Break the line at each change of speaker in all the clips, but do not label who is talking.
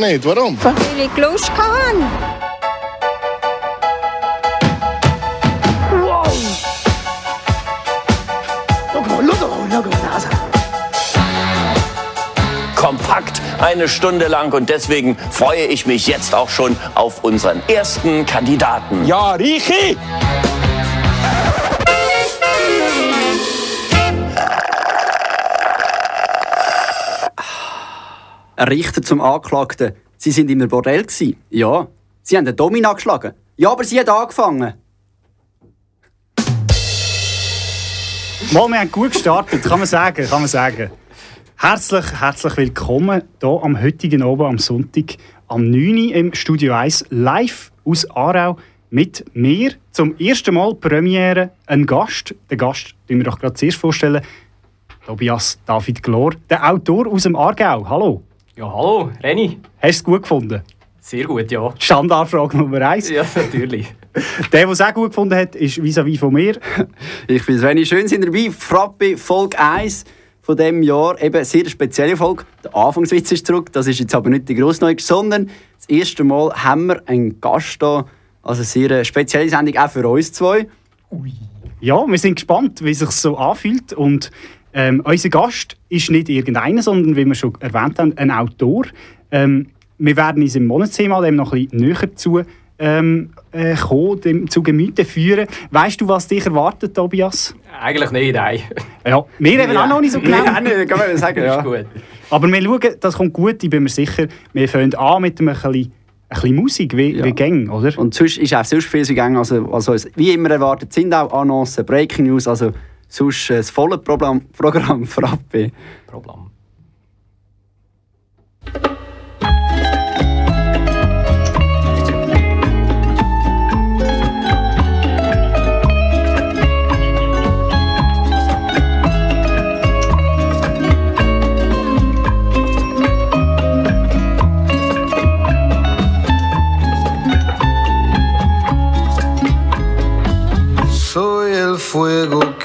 er nicht. Warum?
Weil ich Lust hatte.
kompakt eine Stunde lang und deswegen freue ich mich jetzt auch schon auf unseren ersten Kandidaten.
Ja, Richi!
Ein Richter zum Anklagten. Sie sind in einem Bordell. Gewesen. Ja. Sie haben den Domina geschlagen. Ja, aber sie hat angefangen.
Mal, wir haben gut gestartet, kann man sagen, kann man sagen. Herzlich, herzlich willkommen hier am heutigen Abend, am Sonntag, am 9. Uhr im Studio 1, live aus Aarau mit mir. Zum ersten Mal Premiere ein Gast. Den Gast den wir doch gerade zuerst vorstellen. Tobias David Glor, der Autor aus dem Aargau. Hallo.
Ja, hallo, Renny.
Hast du es gut gefunden?
Sehr gut, ja.
Standardfrage Nummer 1.
Ja, natürlich.
Der, der es auch gut gefunden hat, ist vis-à-vis von mir.
Ich bin schön sind ihr dabei. Frappe Folge 1 von diesem Jahr. Eben eine sehr spezielle Folge. Der Anfangswitz ist zurück, das ist jetzt aber nicht die grosse Neuigkeit, sondern das erste Mal haben wir einen Gast da. Also eine sehr spezielle Sendung auch für uns zwei.
Ja, wir sind gespannt, wie es sich so anfühlt. Und ähm, unser Gast ist nicht irgendeiner, sondern, wie wir schon erwähnt haben, ein Autor. Ähm, wir werden uns im Monatsthema dem noch ein bisschen näher zu ähm, äh, kommen, dem, zu Gemüte führen. Weißt du, was dich erwartet, Tobias?
Eigentlich nicht, nein.
Ja, wir eben auch noch nicht so genau.
Ja, nicht, kann man sagen.
Ist
Ja.
gut.
Aber wir schauen, das kommt gut, ich bin mir sicher. Wir fangen an mit einem bisschen, ein bisschen Musik, wie,
Ja.
wie Gang, oder?
Und sonst ist auch sonst viel so gegangen. Also, also wie immer erwartet sind auch Annoncen, Breaking News, also sonst äh, das volle Programm, Programm.
Problem.
Soy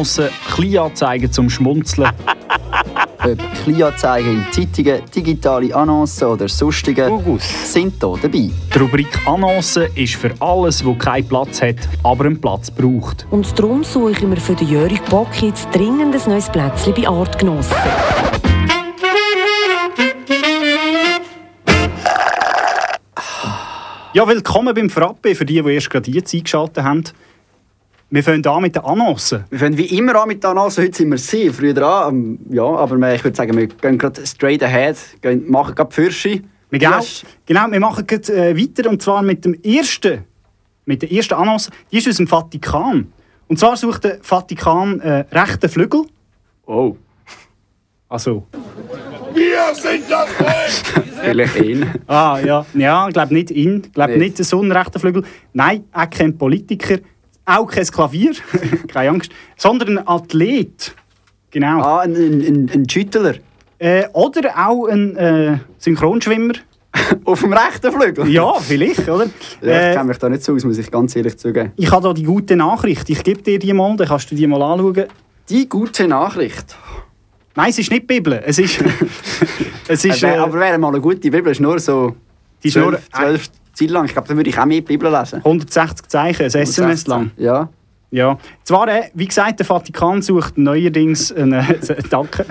Annoncen, Kleinanzeigen zum Schmunzeln.
Ob Kleinanzeigen in Zeitungen, digitale Annoncen oder sonstige sind hier dabei.
Die Rubrik Annoncen ist für alles, wo keinen Platz hat, aber einen Platz braucht.
Und darum suche ich mir für den Jörg Bock jetzt dringend ein neues Plätzchen bei Artgenossen.
Ja, willkommen beim Frappe, für die, die erst gerade jetzt eingeschaltet haben. Wir fangen an mit den Annoncen.
Wir fangen wie immer an mit der Annonce. Heute sind wir sehr früh dran. Ähm, Ja, aber wir- ich würde sagen, wir gehen gerade straight ahead. Gehen, machen gerade Fürsche.
Wir, genau, genau, wir machen gerade, äh, weiter und zwar mit dem ersten, mit der ersten Annonce. Die ist aus dem Vatikan. Und zwar sucht der Vatikan äh, rechten Flügel.
Oh.
Also,
Wir sind das Volk!
vielleicht ihn.
ah ja, ja, ich glaube nicht ihn, ich glaube
Nicht.
nicht so einen rechten Flügel. Nein, auch kein Politiker, auch kein Klavier, keine Angst, sondern ein Athlet. Genau.
Ah, ein, ein, ein, ein Schüttler.
Äh, oder auch ein äh, Synchronschwimmer.
Auf dem rechten Flügel?
Ja, vielleicht, oder?
Ja,
Äh,
ich kenne mich da nicht so aus, muss ich ganz ehrlich zugeben.
Ich habe da die gute Nachricht. Ich gebe dir die mal, dann kannst du die mal anschauen.
Die gute Nachricht.
Nein, es ist nicht die Bibel. Es ist. es ist
Äh,
äh,
aber wäre mal eine gute Bibel, ist nur so
Die ist nur-
12, 12 Zeilen lang. Ich glaube, dann würde ich auch mehr Bibel lesen.
160 Zeichen, ein SMS lang.
Ja.
Ja, zwar, äh, wie gesagt, der Vatikan sucht neuerdings einen, danke.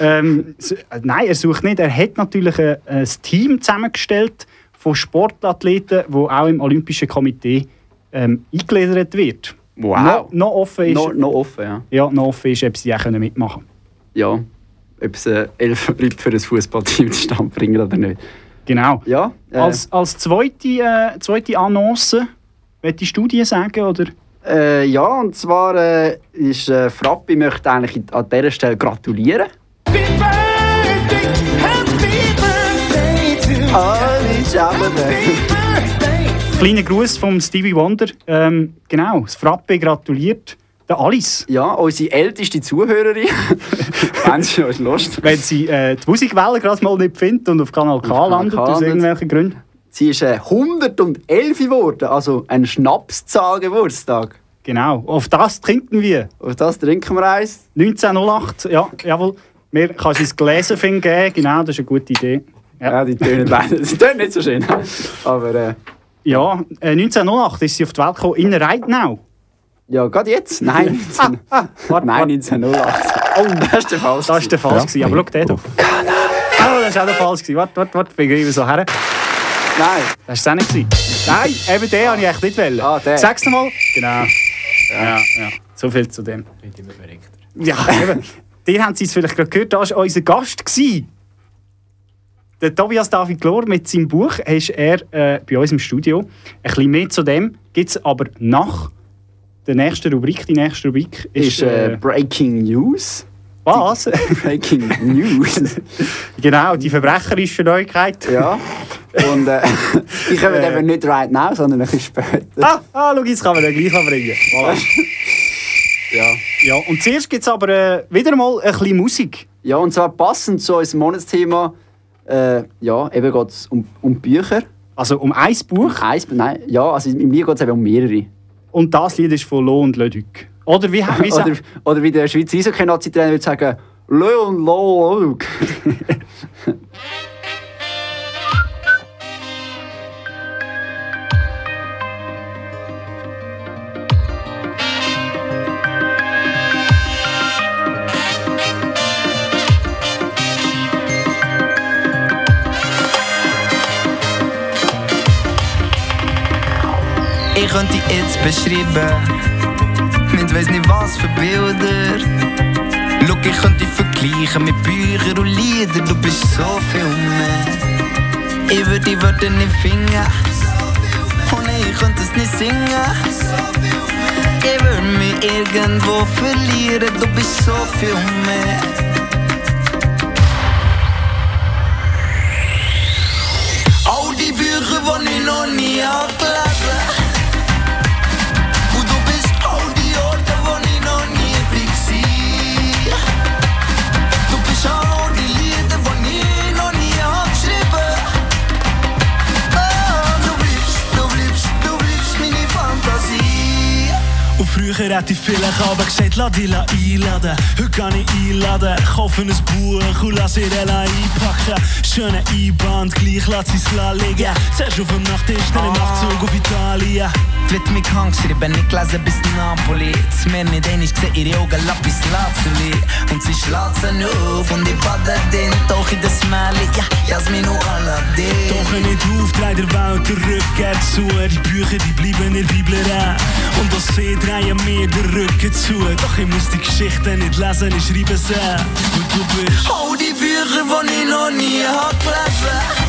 Ähm, äh, nein, er sucht nicht. Er hat natürlich ein, ein Team zusammengestellt von Sportathleten, wo auch im Olympischen Komitee ähm, eingegliedert wird.
Wow.
Noch, noch offen ist,
Noch, noch offen, ja.
ja, noch offen ist, ob sie auch mitmachen können.
Ja. Ob es äh, elf Leute für ein Fußballteam zustande bringen oder nicht.
Genau.
Ja. Äh,
Als, als zweite, äh, zweite Annonce, du die Studie sagen? Oder?
äh, ja, und zwar äh, ist äh, Frappi möchte eigentlich an dieser Stelle gratulieren. Alle zusammen.
Kleiner Gruß vom Stevie Wonder. Ähm, genau, das Frappe gratuliert der Alice.
Ja, unsere älteste Zuhörerin. Wenn sie euch Lust.
Wenn sie äh, die Musikwelle gerade mal nicht findet und auf Kanal K
Kanal
landet,
K
aus irgendwelchen Gründen.
Sie ist äh, 111 geworden, also ein Schnapszahl-Geburtstag.
Genau, auf das trinken wir.
Auf das trinken wir eins.
1908, ja, jawohl. Mir kann sie das Gläserfing geben, genau, das ist eine gute Idee. Ja,
Ja, die tönen tönen nicht so schön. Aber äh,
ja äh, 1908 ist sie auf die Welt gekommen, in Reitnau.
Ja, gerade jetzt? Nein, 19,
Warte,
Nein 1908. Oh, das ist der Fall.
Das war der Fall. gewesen. Aber schau den hier. Oh, das war auch der Fall. gewesen. Warte, warte, warte, gehen so her.
Nein.
Das war es auch nicht. Nein, eben den wollte ich echt nicht wollen.
Ah, der.
Sag's nochmal. Genau. Ja, ja. So viel zu dem.
Wird immer verreckt.
Ja, eben. Dir haben Sie es vielleicht gerade gehört, da war unser Gast. Gewesen. Der Tobias David Glor mit seinem Buch ist er äh, bei uns im Studio. Ein bisschen mehr zu dem gibt es aber nach der nächsten Rubrik. Die nächste Rubrik ist.
Ist äh, Breaking News.
was?
Breaking News.
genau, die verbrecherische Neuigkeit.
ja. Und äh, die kommen eben nicht right now, sondern ein bisschen später.
Ah, ah, schau, jetzt kann man den gleich bringen. Voilà.
Ja.
Ja, und zuerst gibt es aber äh, wieder mal ein bisschen Musik.
ja, und zwar passend zu unserem Monatsthema. Äh, ja, eben geht es um, um Bücher.
Also um ein Buch.
Eins, nein, ja, also in mir geht es eben um mehrere.
Und das Lied ist von Lo und Le Duc. Oder wie, wie
Oder, oder wie der Schweizer Eishockey-Nazi-Trainer würde sagen, Lö und Lo, Lo.
könnte dich jetzt beschreiben Mit weiss nicht was für Bilder Schau, ich könnte vergleichen mit Büchern und Liedern Du bist so viel mehr Ich würde die Wörter nicht finden Oh nein, ich könnte es nicht singen Ich würde mich irgendwo verlieren. Du bist so viel mehr die Bücher, die ich noch nie hab
früher hätte ich vielleicht aber gesagt, lass dich einladen. Heute kann ich einladen, kaufe ein Buch und lass ihr einpacken. Schöne Einband, gleich lass sie es liegen. Zuerst auf dem Nachttisch, dann im Nachtzug auf Italien.
Die wird mich krank geschrieben, ich gelesen bis Napoli. Das nicht einig gesehen, ihre Augen Lapis. Und sie sie auf und ich bade den Tauch in das Märchen. Ja, Jasmin und Aladdin.
Doch nicht auf, dreht der Welt den Rücken zu. Die Bücher, die bleiben in der Bibel rein. Und auch sie drehen mir den Rücken zu. Doch ich muss die Geschichten nicht lesen, ich schreibe sie. Und du bist
All die Bücher, die ich noch nie hab gelesen.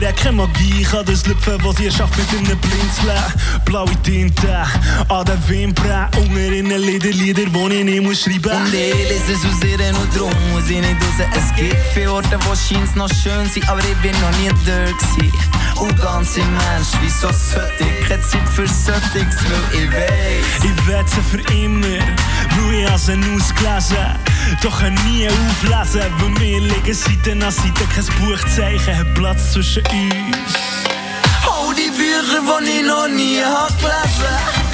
Ihr, keine Magie. Ich kann das Lüpfen, was ihr schafft mit einem Blinzeln. Blaue Tinte an den Wimpern. Unter in den Lieder, Lieder, die ich nicht muss schreiben
Und ich lese es aus ihr und drum muss ich nicht raus. Es gibt viele Orte, wo scheint's noch schön sind, aber ich bin noch nie dort gewesen. Und ganz im Mensch, wieso sollte ich keine Zeit für Söttiges, weil ich weiss.
Ich sie für immer, weil ich habe sie ausgelesen. Doch kann nie auflesen, weil wir liegen Seite an Seite. Kein Buchzeichen hat Platz zwischen uns.
All die Bücher, die ich noch nie hab gelesen.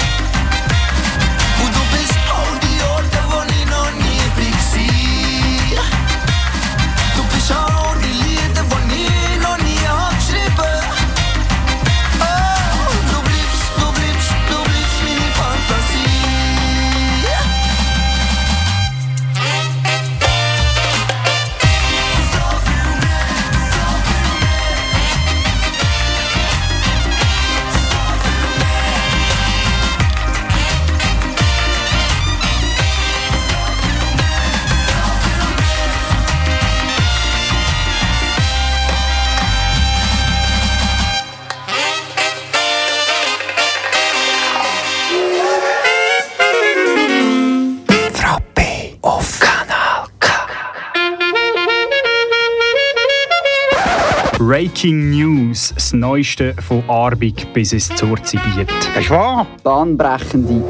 Breaking News, das Neueste von Arbig bis es zur Zibiet.
Ist wahr?
Bahnbrechende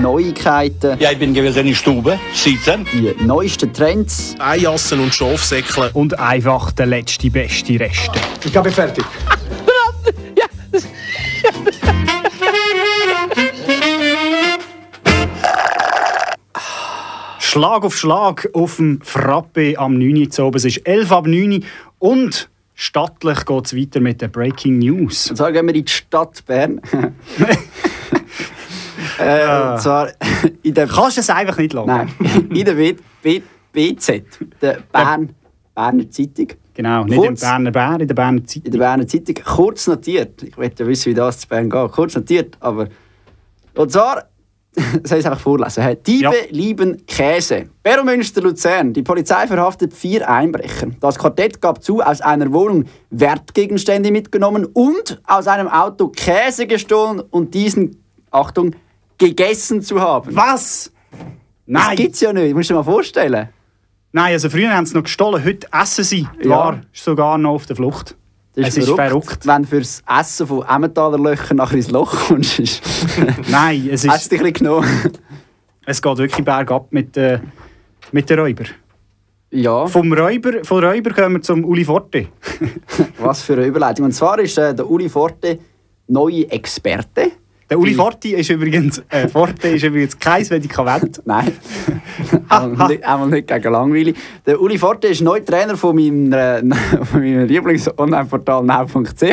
Neuigkeiten,
Ja, ich bin gewesen in der Stube, sitzen.
die neuesten Trends.
Eijassen und Schafsäckle.
Und einfach der letzte beste Reste.
Ich bin fertig.
Schlag auf Schlag auf dem Frappe am 9. Uhr zu oben. Es ist 11 ab 9 Uhr und stattlich geht es weiter mit den Breaking News.
Und zwar gehen wir in die Stadt Bern. äh, und zwar in der,
Kannst du es einfach nicht lassen?
nein, in der B, B, BZ, der Bern, Berner Zeitung.
Genau, nicht
Kurz.
im Berner Bär, in der Berner
In
Zeitung.
der Berner Zeitung, kurz notiert. Ich möchte ja wissen, wie das zu Bern geht. Kurz notiert, aber. Und zwar, soll ich es einfach vorlesen? Diebe
Ja.
lieben Käse. Beromünster Luzern. Die Polizei verhaftet vier Einbrecher. Das Quartett gab zu, aus einer Wohnung Wertgegenstände mitgenommen und aus einem Auto Käse gestohlen und diesen, Achtung, gegessen zu haben.
Was?
Das
Nein!
gibt's ja nicht, musst du dir mal vorstellen.
Nein, also früher haben sie noch gestohlen, heute essen sie. Die
Ja.
Ist sogar noch auf der Flucht.
Das
es ist verrückt.
Wenn du fürs Essen von Emmentaler Löchern nachher ins Loch kommst, ist,
Nein, es,
hast
ist,
du dich genommen.
es geht wirklich bergab mit, äh, mit den Räuber.
Ja.
Vom Räuber, von Räuber kommen wir zum Uli Forte.
Was für eine Überleitung. Und zwar ist äh, der Uli Forte neue Experte.
Der Uli Forte ist übrigens, äh, Forte ist übrigens kein Medikament.
Nein. einmal, nicht, einmal nicht gegen langweilig. Der Uli Forte ist neuer Trainer von meinem, äh, meinem Lieblings-Online-Portal now.ch.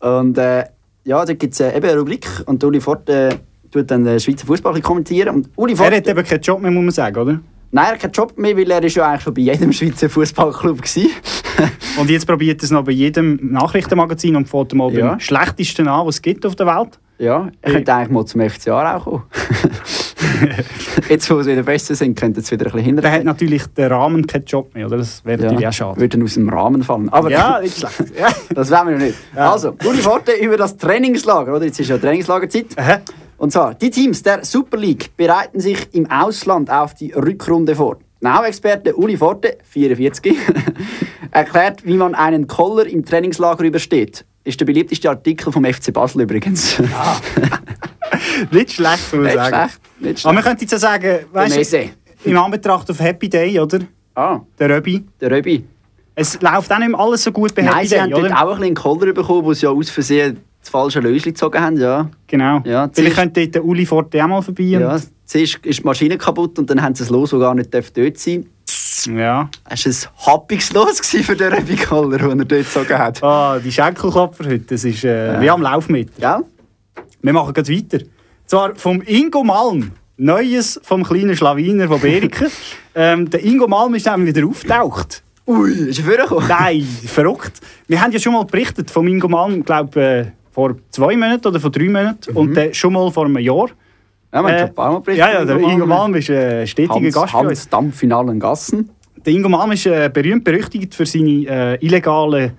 Und äh, ja, da gibt es äh, eben eine Rubrik und der Uli Forte äh, tut dann den Schweizer Fußball kommentieren. Und Uli
Er
Forte,
hat eben keinen Job mehr, muss man sagen, oder?
Nein, er hat keinen Job mehr, weil er ist ja eigentlich schon bei jedem Schweizer Fußballclub war.
Und jetzt probiert er es noch bei jedem Nachrichtenmagazin und fährt mal
Ja.
beim schlechtesten an, was es gibt auf der Welt.
Ja, er könnte eigentlich mal zum FCA auch kommen. Jetzt, wo sie wieder besser sind, könnte es wieder ein bisschen
Der hat
hinterher.
natürlich den Rahmen keinen Job mehr, oder? Das wäre natürlich auch schade.
Würde aus dem Rahmen fallen. Aber
Ja, nicht schlecht. Ja.
das wollen wir ja nicht. Also, Uli Forte über das Trainingslager. Oder? Jetzt ist ja Trainingslagerzeit.
Aha.
Und zwar, die Teams der Super League bereiten sich im Ausland auf die Rückrunde vor. Now-Experte Uli Forte, 44, erklärt, wie man einen Koller im Trainingslager übersteht. Ist der beliebteste Artikel vom FC Basel übrigens.
Nicht schlecht, muss man
Nicht
sagen.
schlecht. Nicht
Aber man
schlecht.
könnte jetzt ja sagen, weißt du, im Anbetracht auf Happy Day, oder?
Ah,
Der Röbi.
der Röbi.
Es läuft auch nicht alles so gut bei
Nein,
Happy
sie
Day,
haben dort
oder?
auch ein bisschen einen Koller bekommen, wo sie ja aus Versehen das falsche Löschen gezogen haben. Ja.
Genau.
Ja,
Vielleicht könnte dort der Uli Forte auch mal vorbei.
Ja,
und-
zuerst ist die Maschine kaputt und dann haben sie das Los, das gar nicht dort sein
ja.
Es war ein happiges Los für den Röbi Koller, den er dort gezogen hat.
Ah, die Schenkelklopfer heute, das ist äh, wie am Laufmeter.
Gell?
Wir machen gleich weiter. Zwar vom Ingo Malm. Neues vom kleinen Schlawiner von Beriken. ähm, der Ingo Malm ist nämlich wieder auftaucht.
Ui, ist er vorgekommen?
Nein, verrückt. Wir haben ja schon mal berichtet vom Ingo Malm, glaube äh, vor zwei Monaten oder vor drei Monaten. Und äh, schon mal vor einem Jahr.
Ja, haben
Äh,
ein paar Mal berichtet.
Ja, ja, der Ingo Malm ist ein stetiger
Hans,
Gast.
Hans Dampf in allen Gassen.
der Ingo Malm ist äh, berühmt berüchtigt für seine äh, illegalen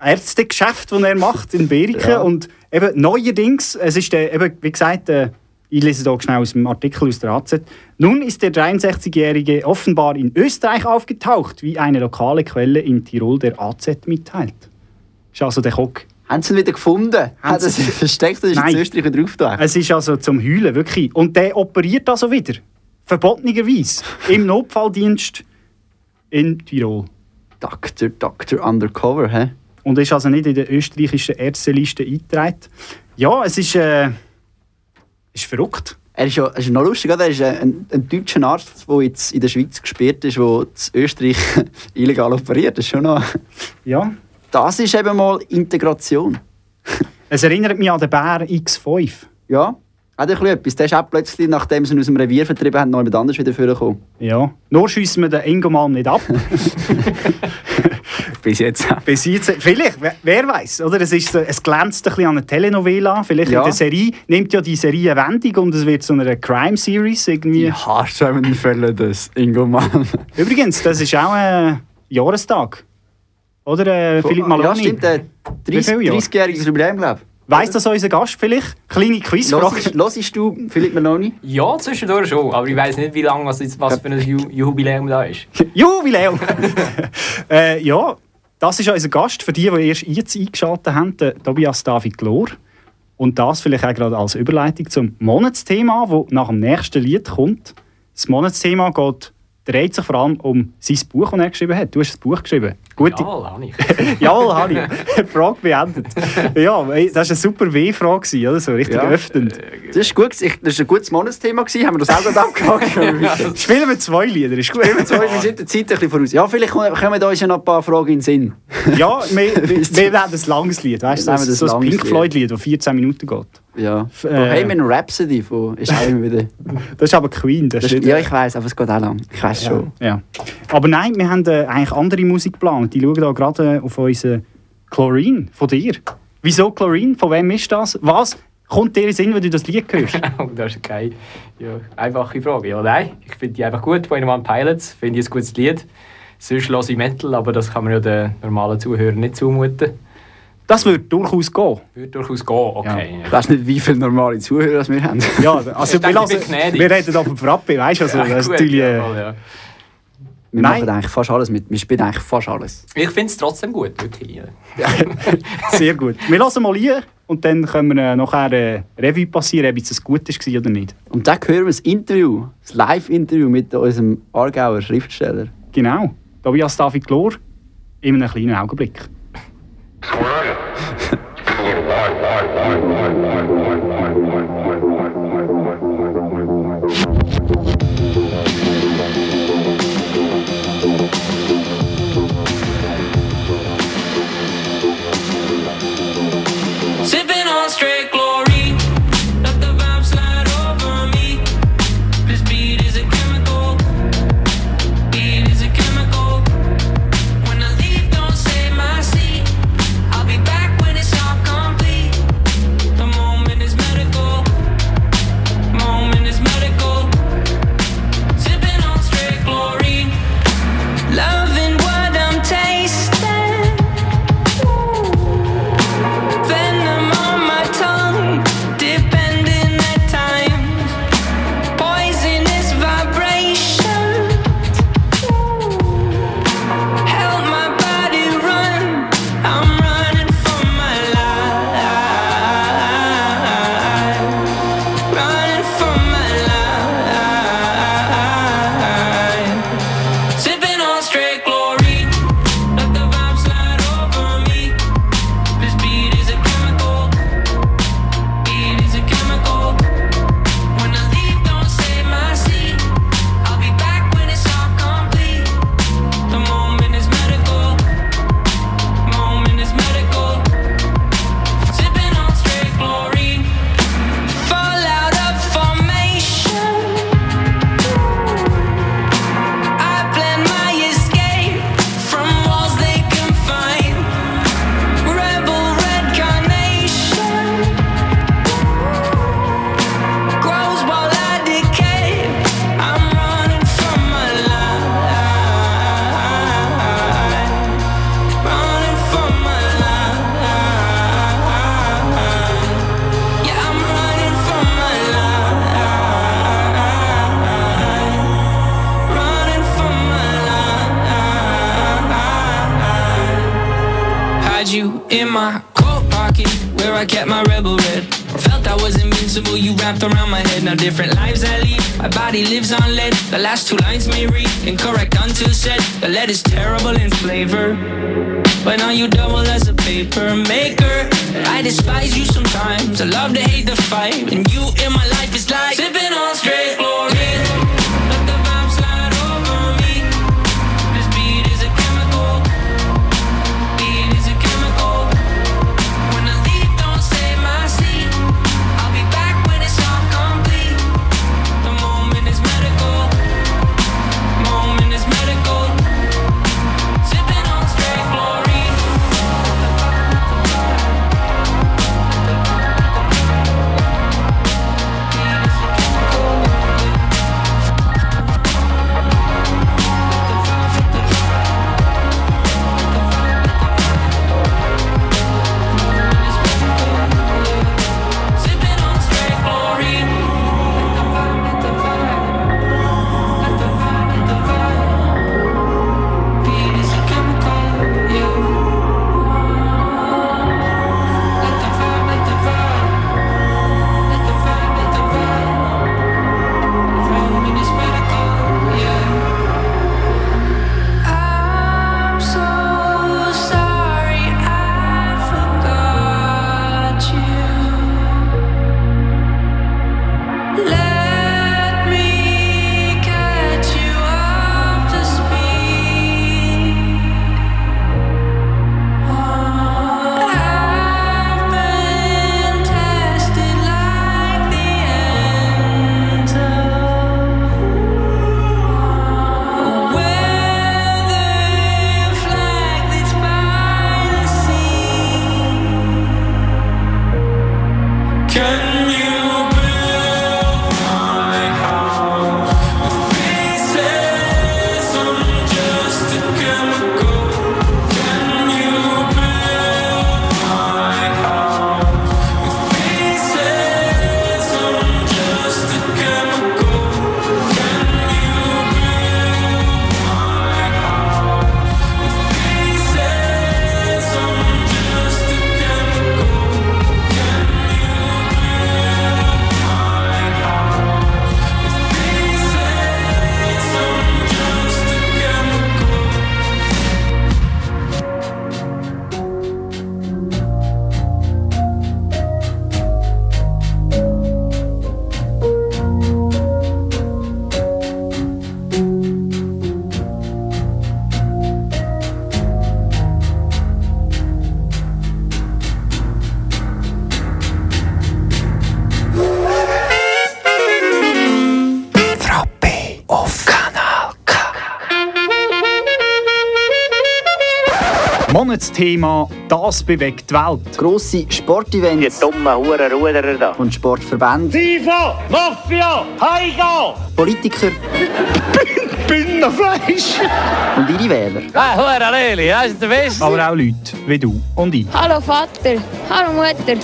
Ärztegeschäfte, die er macht in Beriken.
Ja.
Und eben neuerdings, es ist der, eben, wie gesagt, äh, ich lese hier schnell aus dem Artikel aus der AZ. Nun ist der 63-Jährige offenbar in Österreich aufgetaucht, wie eine lokale Quelle in Tirol der AZ mitteilt. Ist also der Kock.
Haben sie ihn wieder gefunden? Hat er sich versteckt oder ist
Nein.
in Österreich wieder aufgetaucht?
Es ist also zum Heulen, wirklich. Und der operiert also wieder. Verbotenerweise. Im Notfalldienst in Tirol.
Dr. Dr. Undercover, hä?
Und ist also nicht in der österreichischen Ärzteliste eingetragen. Ja, es ist, äh, ist verrückt.
Er ist ja ist noch lustig, oder? er ist äh, ein, ein deutscher Arzt, der jetzt in der Schweiz gesperrt ist, der in Österreich illegal operiert. Das ist schon noch...
Ja.
Das ist eben mal Integration.
Es erinnert mich an den Bär X5.
Ja, hat ein etwas. Der ist auch plötzlich, nachdem sie ihn aus dem Revier vertrieben haben, noch jemand anders wieder vorgekommen.
Ja. Nur schiessen wir den Ingo Malm nicht ab.
Bis jetzt.
Bis jetzt. Vielleicht, wer, wer weiß, oder? Es, ist, es glänzt ein bisschen an einer Telenovela. Vielleicht
Ja.
in der Serie nimmt ja die Serie eine Wendung und es wird so eine Crime-Series irgendwie.
Die haarschäumenden Fälle des Ingo Mann.
Übrigens, das ist auch ein Jahrestag. Oder, äh, Philipp Maloney?
Ja, stimmt. Äh,
Wie viele Jahre?
30-jähriges Jubiläum, glaube ich.
Weiss das unser Gast vielleicht? Kleine Quizfrage.
Hörst- du Philipp Meloni?
Ja, zwischendurch schon. Aber ich weiß nicht, wie lange was, jetzt- was für ein Ju Jubiläum da ist.
Jubiläum! äh, ja, das ist unser Gast. Für die, die erst jetzt eingeschaltet haben, der Tobias David Glor. Und das vielleicht auch gerade als Überleitung zum Monatsthema, das nach dem nächsten Lied kommt. Das Monatsthema geht, dreht sich vor allem um sein Buch, das er geschrieben hat. Du hast ein Buch geschrieben. Gute.
Jawohl, habe ich.
Jawohl, habe ich. Frage beendet. Ja, das war eine super W-Frage, oder? So richtig
Ja.
öffnend.
Das ist gut. Das war ein gutes Monatsthema. gewesen. Haben wir das auch gerade abgehakt?
Spielen wir zwei Lieder, ist gut.
Spielen wir zwei, wir sind der Zeit ein bisschen voraus. Ja, vielleicht kommen uns ja noch ein paar Fragen in den Sinn.
Ja, wir, wir, wir haben ein langes Lied, weißt du? So, so ein Pink
Lied.
Floyd-Lied, das 14 Minuten geht.
Ja.
äh,
Bohemian Rhapsody von, ist auch immer wieder...
Das ist aber Queen. Das
Das
ist
ja, ich weiß, aber es geht auch lang. Ich weiß schon.
ja. Aber nein, wir haben äh, eigentlich andere Musik geplant. Die schauen da gerade äh, auf unsere Chlorine von dir. Wieso Chlorine? Von wem ist das? Was kommt dir in Sinn, wenn du das Lied hörst?
Oh, das ist keine ja, einfache Frage. Ja, nein, ich finde die einfach gut. Bei One Pilots finde ich ein gutes Lied. Sonst höre ich Metal, aber das kann man ja den normalen Zuhörern nicht zumuten.
Das würde durchaus gehen.
Würde durchaus gehen, okay.
Ich weiß nicht, wie viele normale Zuhörer das wir haben.
Ja, also
Ich
wir,
denke,
lassen, wir reden da vom Frappe, weißt du? Also,
Ja,
das
gut,
natürlich, äh,
ja.
Wir
Nein.
machen eigentlich fast alles mit. Wir spielen eigentlich fast alles.
Ich finde es trotzdem gut, wirklich. ja.
sehr gut. Wir lassen mal rein und dann können wir äh, nachher äh, Revue passieren, ob es gutes war oder nicht.
Und dann hören wir das Interview, das Live-Interview mit unserem Aargauer Schriftsteller.
Genau. Tobias David Glor in einem kleinen Augenblick.
So where are you?
Monatsthema «Das bewegt die Welt».
Grosse Sportevents. Die dummen Hurenruderer da. Und Sportverbände.
FIFA, Mafia, Heiga!
Politiker.
Bündnerfleisch!
Und ihre Wähler.
Ah, Hure Leli, das ist der Beste.
Aber auch Leute wie du und ich.
Hallo Vater, hallo Mutter.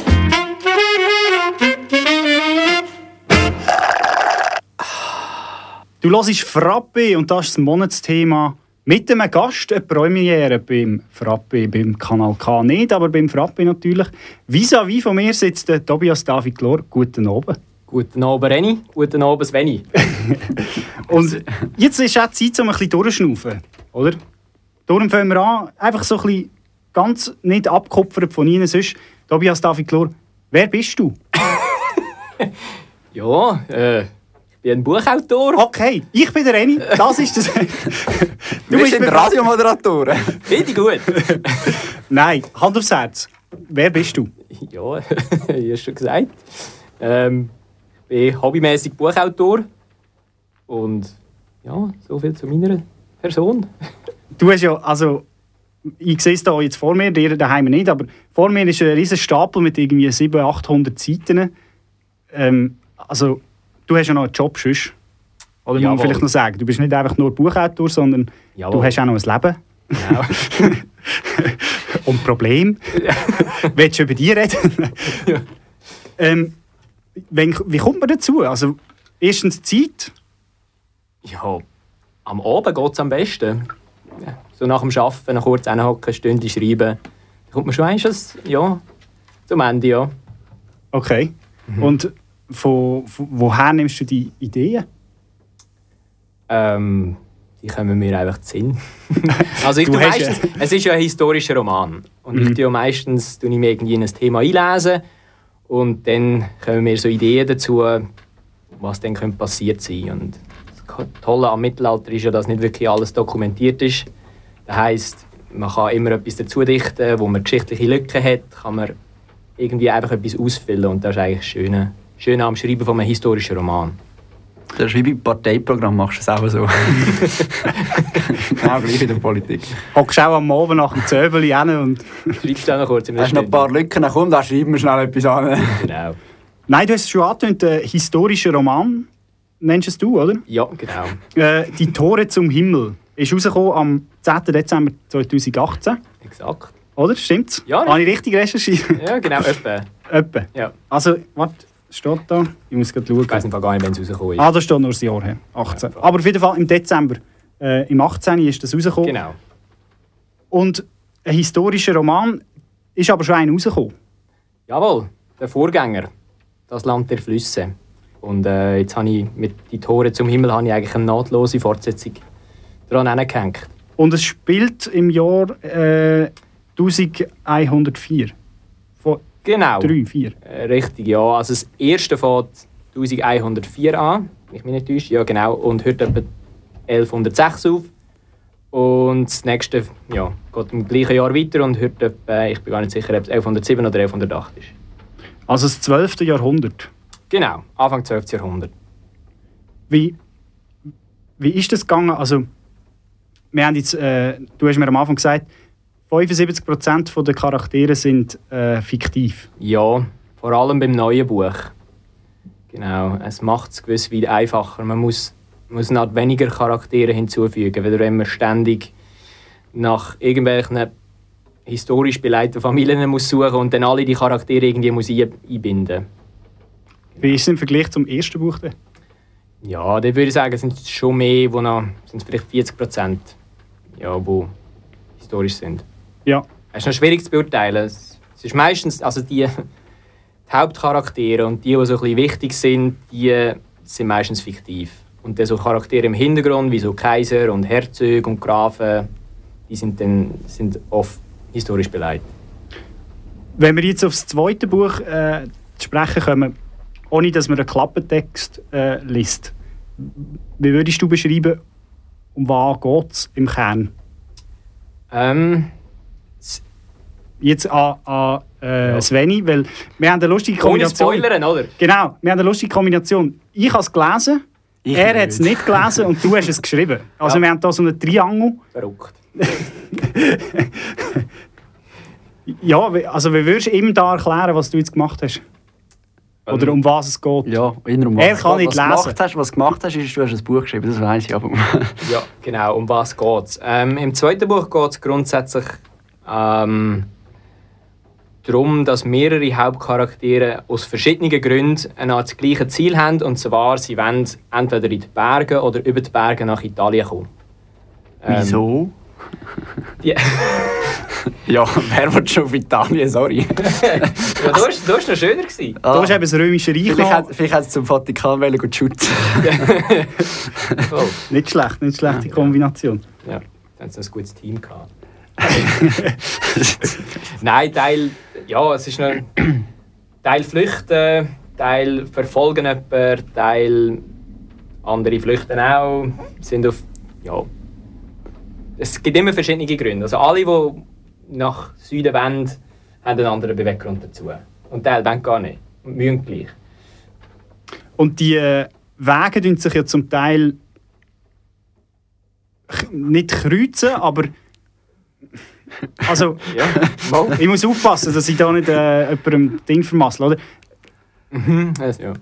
Du hörst Frappe und das ist das Monatsthema mit einem Gast, eine Premiere beim Frappe, beim Kanal K nicht, aber beim Frappe natürlich. Vis-à-vis von mir sitzt der Tobias David Glor. Guten Abend.
Guten Abend, Reni. Guten Abend, Sveni.
Und jetzt ist auch die Zeit, um ein bisschen durchzuschnaufen, oder? Darum fangen wir an, einfach so ein bisschen ganz nicht abgekupfert von Ihnen sonst. Tobias David Glor, wer bist du?
Ja, äh, ich bin ein Buchautor.
Okay, ich bin der Reni. Das ist das.
Wir sind Radiomoderatoren.
Finde ich gut.
Nein, Hand aufs Herz. Wer bist du?
Ja, ich habe schon gesagt. Ähm, ich bin hobbymäßig Buchautor. Und ja, so viel zu meiner Person.
Du hast ja, also, ich sehe es da jetzt vor mir, dir daheim nicht, aber vor mir ist ein riesen Stapel mit irgendwie 700, 800 Seiten. Ähm, also, du hast ja noch einen Job sonst. Oder muss man
Jawohl.
vielleicht noch sagen, du bist nicht einfach nur Buchautor, sondern
Jawohl.
du hast auch noch ein Leben.
Genau.
Und Problem. Willst du über die reden? ähm, wenn, wie kommt man dazu? Also, erstens Zeit.
Ja, am Abend geht es am besten. Ja, so nach dem Arbeiten noch kurz hinhocken, eine Stunde schreiben, kommt man schon eigentlich ja, zum Ende, ja.
Okay. Und von, von, woher nimmst du die Ideen?
Ähm, die kommen mir einfach zu Sinn. also ich meistens, es ist ja ein historischer Roman. Und
Mhm.
ich tue ja meistens tue ich mir irgendwie in ein Thema einlesen und dann kommen mir so Ideen dazu, was dann könnte passiert sein. Und das Tolle am Mittelalter ist ja, dass nicht wirklich alles dokumentiert ist. Das heisst, man kann immer etwas dazu dichten, wo man geschichtliche Lücken hat, kann man irgendwie einfach etwas ausfüllen und das ist eigentlich das Schöne am Schreiben von einem historischen Roman.
Das ist wie beim Parteiprogramm, machst du es auch so. genau gleich in der Politik.
Hockst auch am Abend nach dem Zöbeli hin und...
Schreibst du auch noch kurz
Hast du noch ein paar Lücken? Dann komm, da schreiben wir schnell etwas an.
Genau.
Nein, du hast es schon angetönt, einen historischen Roman nennst es du, oder?
Ja, genau.
Äh, «Die Tore zum Himmel» ist rausgekommen am 10. Dezember 2018.
Exakt.
Oder? Stimmt's?
Ja,
Habe ich richtig recherchiert?
Ja, genau, etwa.
Etwa.
Ja.
Also, was steht da? Ich muss gerade schauen.
Ich weiß gar nicht, wenn es rausgekommen ist.
Ah, da steht nur das Jahr her. 18. Aber auf jeden Fall im Dezember. Äh, Im 18. ist das rausgekommen.
Genau.
Und ein historischer Roman ist aber schon einer rausgekommen.
Jawohl, der Vorgänger. Das Land der Flüsse. Und äh, jetzt habe ich mit «Die Tore zum Himmel» habe ich eigentlich eine nahtlose Fortsetzung daran angehängt.
Und es spielt im Jahr äh, 1104.
Genau.
3, 4.
Äh, richtig, ja. Also das erste fängt 1104 an, wenn ich mich nicht täusche. Ja, genau. Und hört etwa 1106 auf. Und das nächste ja, geht im gleichen Jahr weiter und hört etwa, ich bin gar nicht sicher, ob es 1107 oder 1108 ist.
Also das 12. Jahrhundert.
Genau, Anfang 12. Jahrhundert.
Wie, wie ist das gegangen? Also, wir haben jetzt, äh, du hast mir am Anfang gesagt, 75% der Charaktere sind äh, fiktiv.
Ja, vor allem beim neuen Buch. Genau, es macht es gewiss weit einfacher. Man muss, muss noch weniger Charaktere hinzufügen, weil wenn man ständig nach irgendwelchen historisch beleiteten Familien muss suchen und dann alle die Charaktere irgendwie muss ein- einbinden
Wie ist es im Vergleich zum ersten Buch? Denn?
Ja, dann würde ich sagen, sind es schon mehr, wo noch, sind es vielleicht 40 Prozent, ja, wo historisch sind.
Ja.
Es ist noch schwierig zu beurteilen. Es, ist meistens, also die, die Hauptcharaktere und die, die so ein bisschen wichtig sind, die sind meistens fiktiv. Und dann so Charaktere im Hintergrund, wie so Kaiser und Herzog und Grafen, die sind dann sind oft historisch beleidigt.
Wenn wir jetzt aufs zweite Buch äh, zu sprechen kommen, ohne dass man einen Klappentext äh, liest, wie würdest du beschreiben, um was geht es im Kern?
Ähm,
Jetzt an, an äh, Sveni, weil wir haben eine lustige
Ohne
Kombination.
Spoilern, oder?
Genau, wir haben eine lustige Kombination. Ich habe es gelesen,
Ich
er
nicht.
hat es nicht gelesen und du hast es geschrieben. Also
Ja.
wir haben hier so einen Triangel.
Verrückt.
Ja, also wie würdest du ihm da erklären, was du jetzt gemacht hast? Oder um was es geht?
Ja, um
Er
was-
kann nicht
was
lesen.
Gemacht hast, was du gemacht hast, ist, du hast ein Buch geschrieben, das weiß ich aber.
Ja, genau. Um was geht es? Ähm, Im zweiten Buch geht es grundsätzlich ähm, darum, dass mehrere Hauptcharaktere aus verschiedenen Gründen ein Art das gleiche Ziel haben. Und zwar, sie wollen entweder in die Berge oder über die Berge nach Italien kommen. Ähm,
Wieso?
Die,
ja, wer will schon auf Italien, sorry.
ja, du warst, du warst noch schöner gewesen.
Du hast eben das Römische Reich
Vielleicht hat, vielleicht hat es zum Vatikan wollen gehen shooten.
Oh.
Nicht schlecht, nicht schlechte Kombination.
Ja, dann haben sie ein gutes Team gehabt. Nein, Teil, ja, es ist noch Teil flüchten, Teil verfolgen jemanden, Teil andere flüchten auch, sind auf, ja, es gibt immer verschiedene Gründe. Also alle, die nach Süden wollen, haben einen anderen Beweggrund dazu. Und Teil wollen gar nicht. Und mühen gleich.
Und die äh, Wege tun sich ja zum Teil nicht kreuzen, aber. Also,
Ja,
ich muss aufpassen, dass ich da nicht äh, jemandem Ding vermassle, oder?
Mhm, also, ja.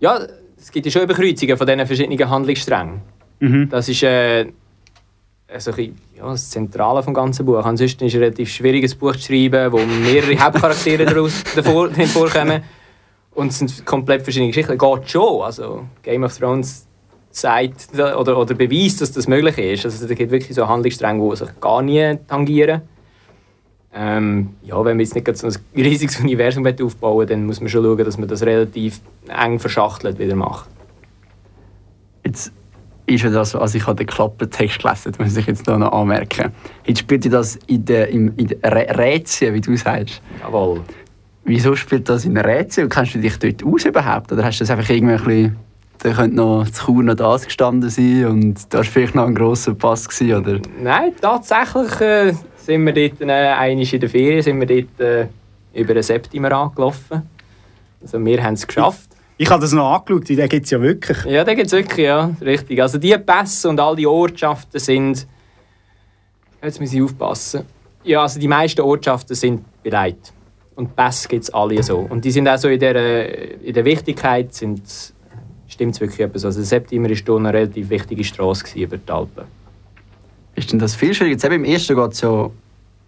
ja, es gibt ja schon Überkreuzungen von diesen verschiedenen Handlungssträngen.
Mhm.
Das ist äh, also ein ja, das Zentrale vom ganzen Buch. Ansonsten ist es ein relativ schwieriges Buch zu schreiben, wo mehrere Hauptcharaktere daraus davor, vorkommen. Und es sind komplett verschiedene Geschichten. Geht schon. Also Game of Thrones sagt oder, oder beweist, dass das möglich ist. Also es gibt wirklich so Handlungsstränge, die sich gar nie tangieren. Ähm, ja, wenn wir jetzt nicht so ein riesiges Universum aufbauen wollen, dann muss man schon schauen, dass man das relativ eng verschachtelt wieder macht.
Jetzt ist ja das, also ich habe den Klappentext gelesen, das muss ich jetzt noch anmerken. Jetzt spielt ihr das in der, in, in der Rä- Rätsel, wie du sagst.
Jawohl.
Wieso spielt das in der Rätsel? Kennst du dich dort aus überhaupt? Oder hast du das einfach irgendwie ein bisschen... Da könnte noch zu Chur noch das gestanden sein und da war vielleicht noch ein grosser Pass gewesen, oder?
Nein, tatsächlich äh, sind wir dort, äh, in der Ferien, sind wir dort äh, über den Septimer angelaufen. Also wir haben es geschafft.
Ich habe das noch angeschaut, den gibt es ja wirklich.
Ja, da gibt es wirklich, ja, richtig. Also die Pässe und all die Ortschaften sind... Jetzt muss ich aufpassen. Ja, also die meisten Ortschaften sind bereit. Und Pässe gibt es alle so. Und die sind auch so in der, äh, in der Wichtigkeit, sind, stimmt es wirklich etwas. Also Septimer war hier eine relativ wichtige Straße über die Alpen.
Ist denn das viel schwieriger? Jetzt eben im ersten geht es ja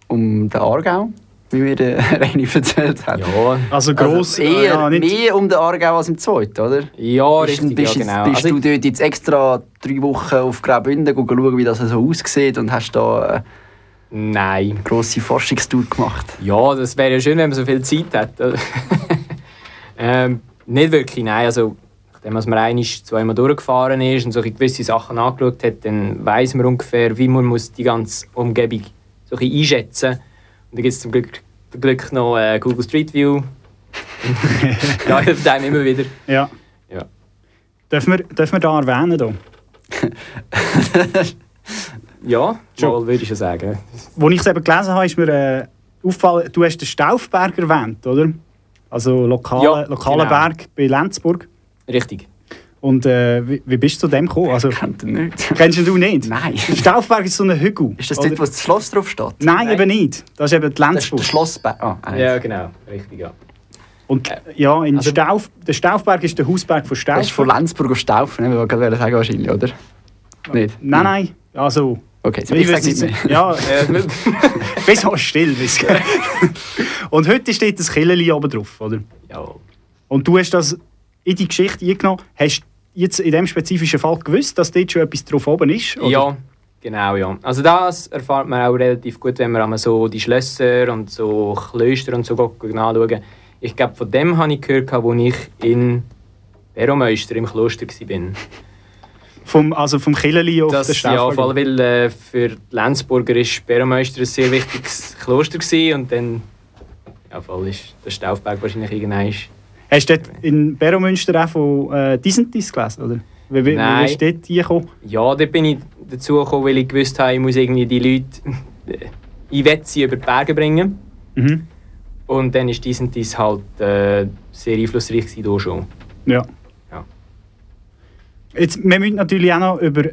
um den Aargau, wie mir der Reini erzählt hat.
Ja,
Also gross,
also eher
ja, nicht-
mehr um den Aargau als im zweiten, oder?
Ja,
bist,
richtig,
bist,
ja, genau.
Bist
Also
du dort jetzt extra drei Wochen auf Graubünden schauen, wie das so aussieht und hast da eine
Nein.
grosse Forschungstour gemacht?
Ja, das wäre ja schön, wenn man so viel Zeit hat. ähm, nicht wirklich, nein. Also, nachdem man einmal zweimal durchgefahren ist und so ein gewisse Sachen angeschaut hat, dann weiß man ungefähr, wie man muss die ganze Umgebung so ein einschätzen muss. Und da gibt es zum Glück, zum Glück noch äh, Google Street View. ja, hilft einem immer wieder.
Ja.
Ja.
Dürfen wir, dürfen wir da erwähnen? Da?
Ja,
Schon.
würde ich schon sagen.
Als ich es eben gelesen habe, ist mir äh, aufgefallen, du hast den Staufberg erwähnt, oder? Also lokale,
Ja,
lokalen
genau.
Berg bei Lenzburg.
Richtig.
Und äh, wie, wie bist du zu dem gekommen? Also,
Kennt ihr nicht?
kennst du ihn nicht?
Nein.
Der Staufberg ist so ein Hügel.
Ist das dort, wo das Schloss drauf steht?
Nein, eben nicht. Das ist eben die
Das ist
Lenzburg.
der Schlossberg. Ah.
Ja, genau. Richtig, ja.
Und ja, in
Also-
Stauf, der Staufberg ist der Hausberg von Stauf.
Das ist von Lenzburg auf Staufen, ne? Ich wollte gerade sagen, wahrscheinlich, oder? Nicht?
Nein, nein. Also,
Okay, so
ich
ich sage nicht mehr.
Ja, bis auch still. bis- Und heute steht das Killeli oben drauf, oder?
Jawohl.
Und du hast das in die Geschichte eingenommen. Hast du jetzt in diesem spezifischen Fall gewusst, dass dort schon etwas drauf oben ist? oder?
Ja, genau, ja. Also das erfahrt man auch relativ gut, wenn man so die Schlösser und so Klöster und so anschauen. Ich glaube, von dem habe ich gehört, als ich in Beromeister im Kloster war.
Vom, also vom Killeli auf den
Das, ja, vor allem, weil äh, für die Lenzburger ist Beromeister ein sehr wichtiges Kloster gewesen und dann ja, voll ist der Staufberg wahrscheinlich irgendwann
Hast du dort in Beromünster auch von äh, Disentis gelesen? Oder? Wie, wie, wie
Nein.
bist du dort hingekommen?
Ja, da bin ich dazu gekommen, weil ich gewusst habe, ich muss irgendwie die Leute in Wetzi über die Berge bringen.
Mhm.
Und dann und dies halt äh, sehr einflussreich hier schon.
Ja.
Ja.
Jetzt, wir müssen natürlich auch noch über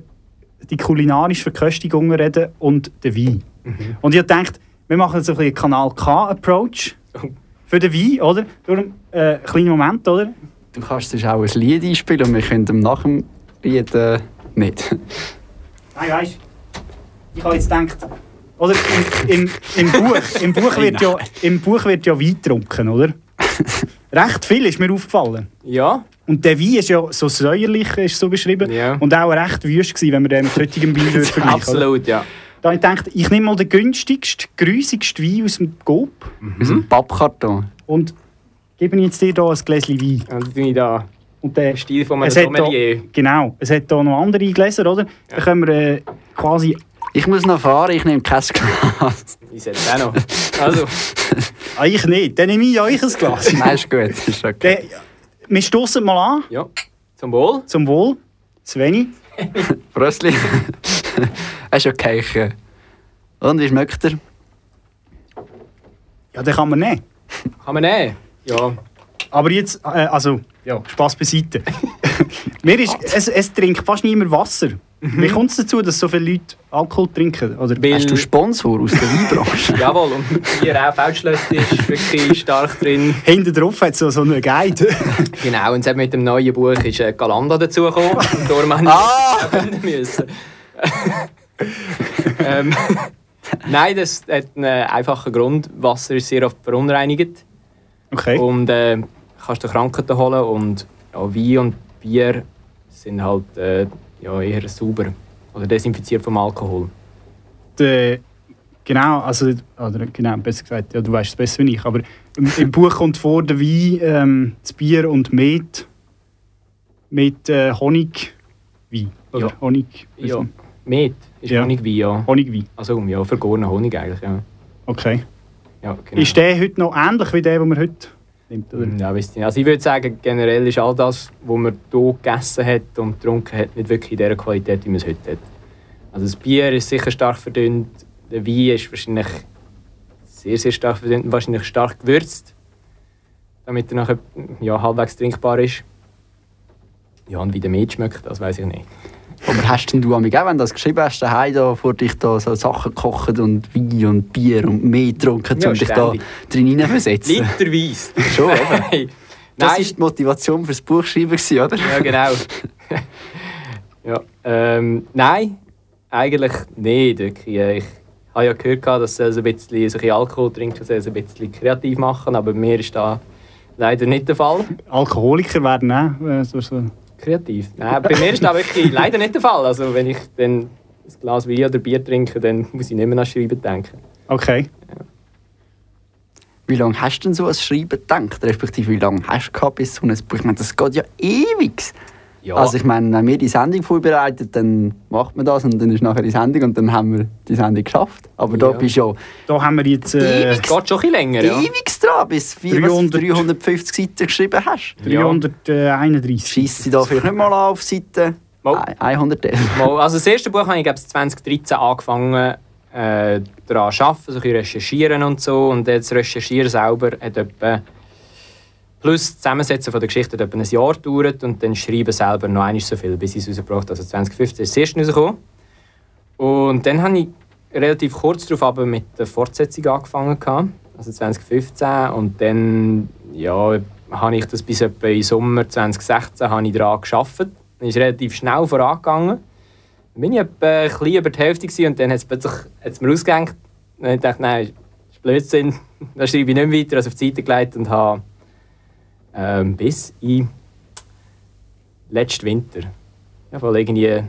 die kulinarische Verköstigung reden und den Wein.
Mhm.
Und ich dachte, wir machen jetzt ein bisschen Kanal K-Approach
Oh.
Für den Wein, oder? Darum, äh, kleinen Moment, oder?
Du kannst sonst auch ein Lied einspielen und wir können nach dem Lied äh, nicht.
Nein, weißt ich habe jetzt gedacht, oder im, im, im, Buch, im, Buch wird ja, im Buch wird ja Wein getrunken, oder? Recht viel ist mir aufgefallen.
Ja,
Und der Wein ist ja so säuerlich, ist so beschrieben.
Ja.
Und auch recht wüst gewesen, wenn man den mit heutigem Wein würde vergleichen oder?
absolut, ja.
Da habe ich gedacht, ich nehme mal den günstigsten, grüssigsten Wein aus dem Coop
Aus dem Pappkarton.
und gebe jetzt dir hier ein Gläschen Wein.
Und dann tue ich da
Und der,
den Stil von einem
hat da,
Sommelier.
genau, es hat hier noch andere Gläser, oder? Da können wir äh, quasi...
Ich muss noch fahren, ich nehme kein Glas.
Ich setze auch noch. Also,
Ah, ich nicht, dann nehme ich euch ein Glas.
Nein, ist gut. Ist okay.
Der, wir stoßen mal an,
ja. Zum Wohl.
zum Wohl. Sveni.
Brösli. Es ist okay. ich- Und wie schmeckt er?
Ja, den kann man nehmen.
Kann man nehmen. Ja.
Aber jetzt, äh, also, ja, Spaß beiseite. Mir ist, es, es trinkt fast niemand Wasser. Wie kommt es dazu, dass so viele Leute Alkohol trinken? Oder
Weil-
Hast du Sponsor aus der Weinbranche?
Jawohl, und hier auch Feldschlösser ist wirklich stark drin.
hinten drauf hat es so, so einen Guide.
Genau, und mit dem neuen Buch ist äh, Galanda dazugekommen. Und darum
Ah!
müssen. ähm, Nein, das hat einen einfachen Grund. Wasser ist sehr oft verunreinigt.
Okay.
Und äh, kannst du Krankheiten holen. Und ja, Wein und Bier sind halt äh, ja, eher sauber. Oder desinfiziert vom Alkohol.
Der Genau, also, oder genau, besser gesagt, ja, du weißt es besser wie ich, aber im, im Buch kommt vor der Wein, ähm, das Bier und Met mit äh, Honigwein. Oder
Ja.
Honig.
Ja, Met ist
Ja.
Honigwein, ja.
Honigwein.
Also ja, vergorener Honig eigentlich, ja.
Okay.
ja genau.
Ist der heute noch ähnlich wie der, den man heute nimmt? Oder?
Ja, weiss nicht. Also ich würde sagen, generell ist all das, was man hier gegessen hat und getrunken hat, nicht wirklich in der Qualität, wie man es heute hat. Also das Bier ist sicher stark verdünnt, der Wein ist wahrscheinlich sehr, sehr stark verdünnt und wahrscheinlich stark gewürzt, damit er nachher ja, halbwegs trinkbar ist. Ja, und wie der Met schmeckt, das weiß ich nicht.
Aber hast denn du auch, wenn du das geschrieben hast, daheim da vor dich da so Sachen gekocht und Wein und Bier und Mehl getrunken,
Ja,
um dich da drin hineinversetzen?
Literweise.
Schon, oder?
Nein.
Das war die Motivation fürs Buchschreiben, oder?
Ja, genau. ja, ähm, nein, eigentlich nicht. wirklich. Ich habe ja gehört, dass sie also ein bisschen, so ein bisschen Alkohol trinken, sie ein bisschen kreativ machen, aber mir ist das leider nicht der Fall.
Alkoholiker werden so, so.
Kreativ? Nein, bei mir ist das wirklich leider nicht der Fall. Also wenn ich dann ein Glas Wein oder Bier trinke, dann muss ich nicht mehr an Schreiben denken.
Okay.
Wie lange hast du denn so an Schreiben gedacht? Respektive, wie lange hast du gehabt bis so ein Buch? Ich meine, das geht ja ewig.
Ja.
Also ich meine, wenn wir die Sendung vorbereitet, dann macht man das und dann ist nachher die Sendung und dann haben wir die Sendung geschafft. Aber da
Ja.
bist du ja
Da haben wir jetzt äh,
Es geht schon ein bisschen länger, ja.
ewig dran, bis du
300
350 Seiten geschrieben hast.
331.
Schießt sie da vielleicht nicht mal an auf Seite
Mal.
111.
Mal, also das erste Buch habe ich glaube ich 2013 angefangen äh, daran zu arbeiten, so ein bisschen recherchieren und so. Und das Recherchieren selber hat etwa plus das Zusammensetzen von der Geschichte hat etwa ein Jahr gedauert und dann Schreiben selber noch einmal so viel, bis ich es rausgebracht habe. Also 2015 ist das erste rausgekommen. Und dann habe ich relativ kurz darauf aber mit der Fortsetzung angefangen, also 2015. Und dann ja, habe ich das bis etwa im Sommer 2016 habe ich daran gearbeitet. Dann ist relativ schnell vorangegangen. Dann bin ich etwa ein bisschen über die Hälfte und dann hat es plötzlich hat's mir ausgehängt. Dann habe ich gedacht, nein, das ist Blödsinn. Dann schreibe ich nicht mehr weiter, also auf die Seite gelegt und habe ähm, bis in letzten Winter, ja, voll irgendwie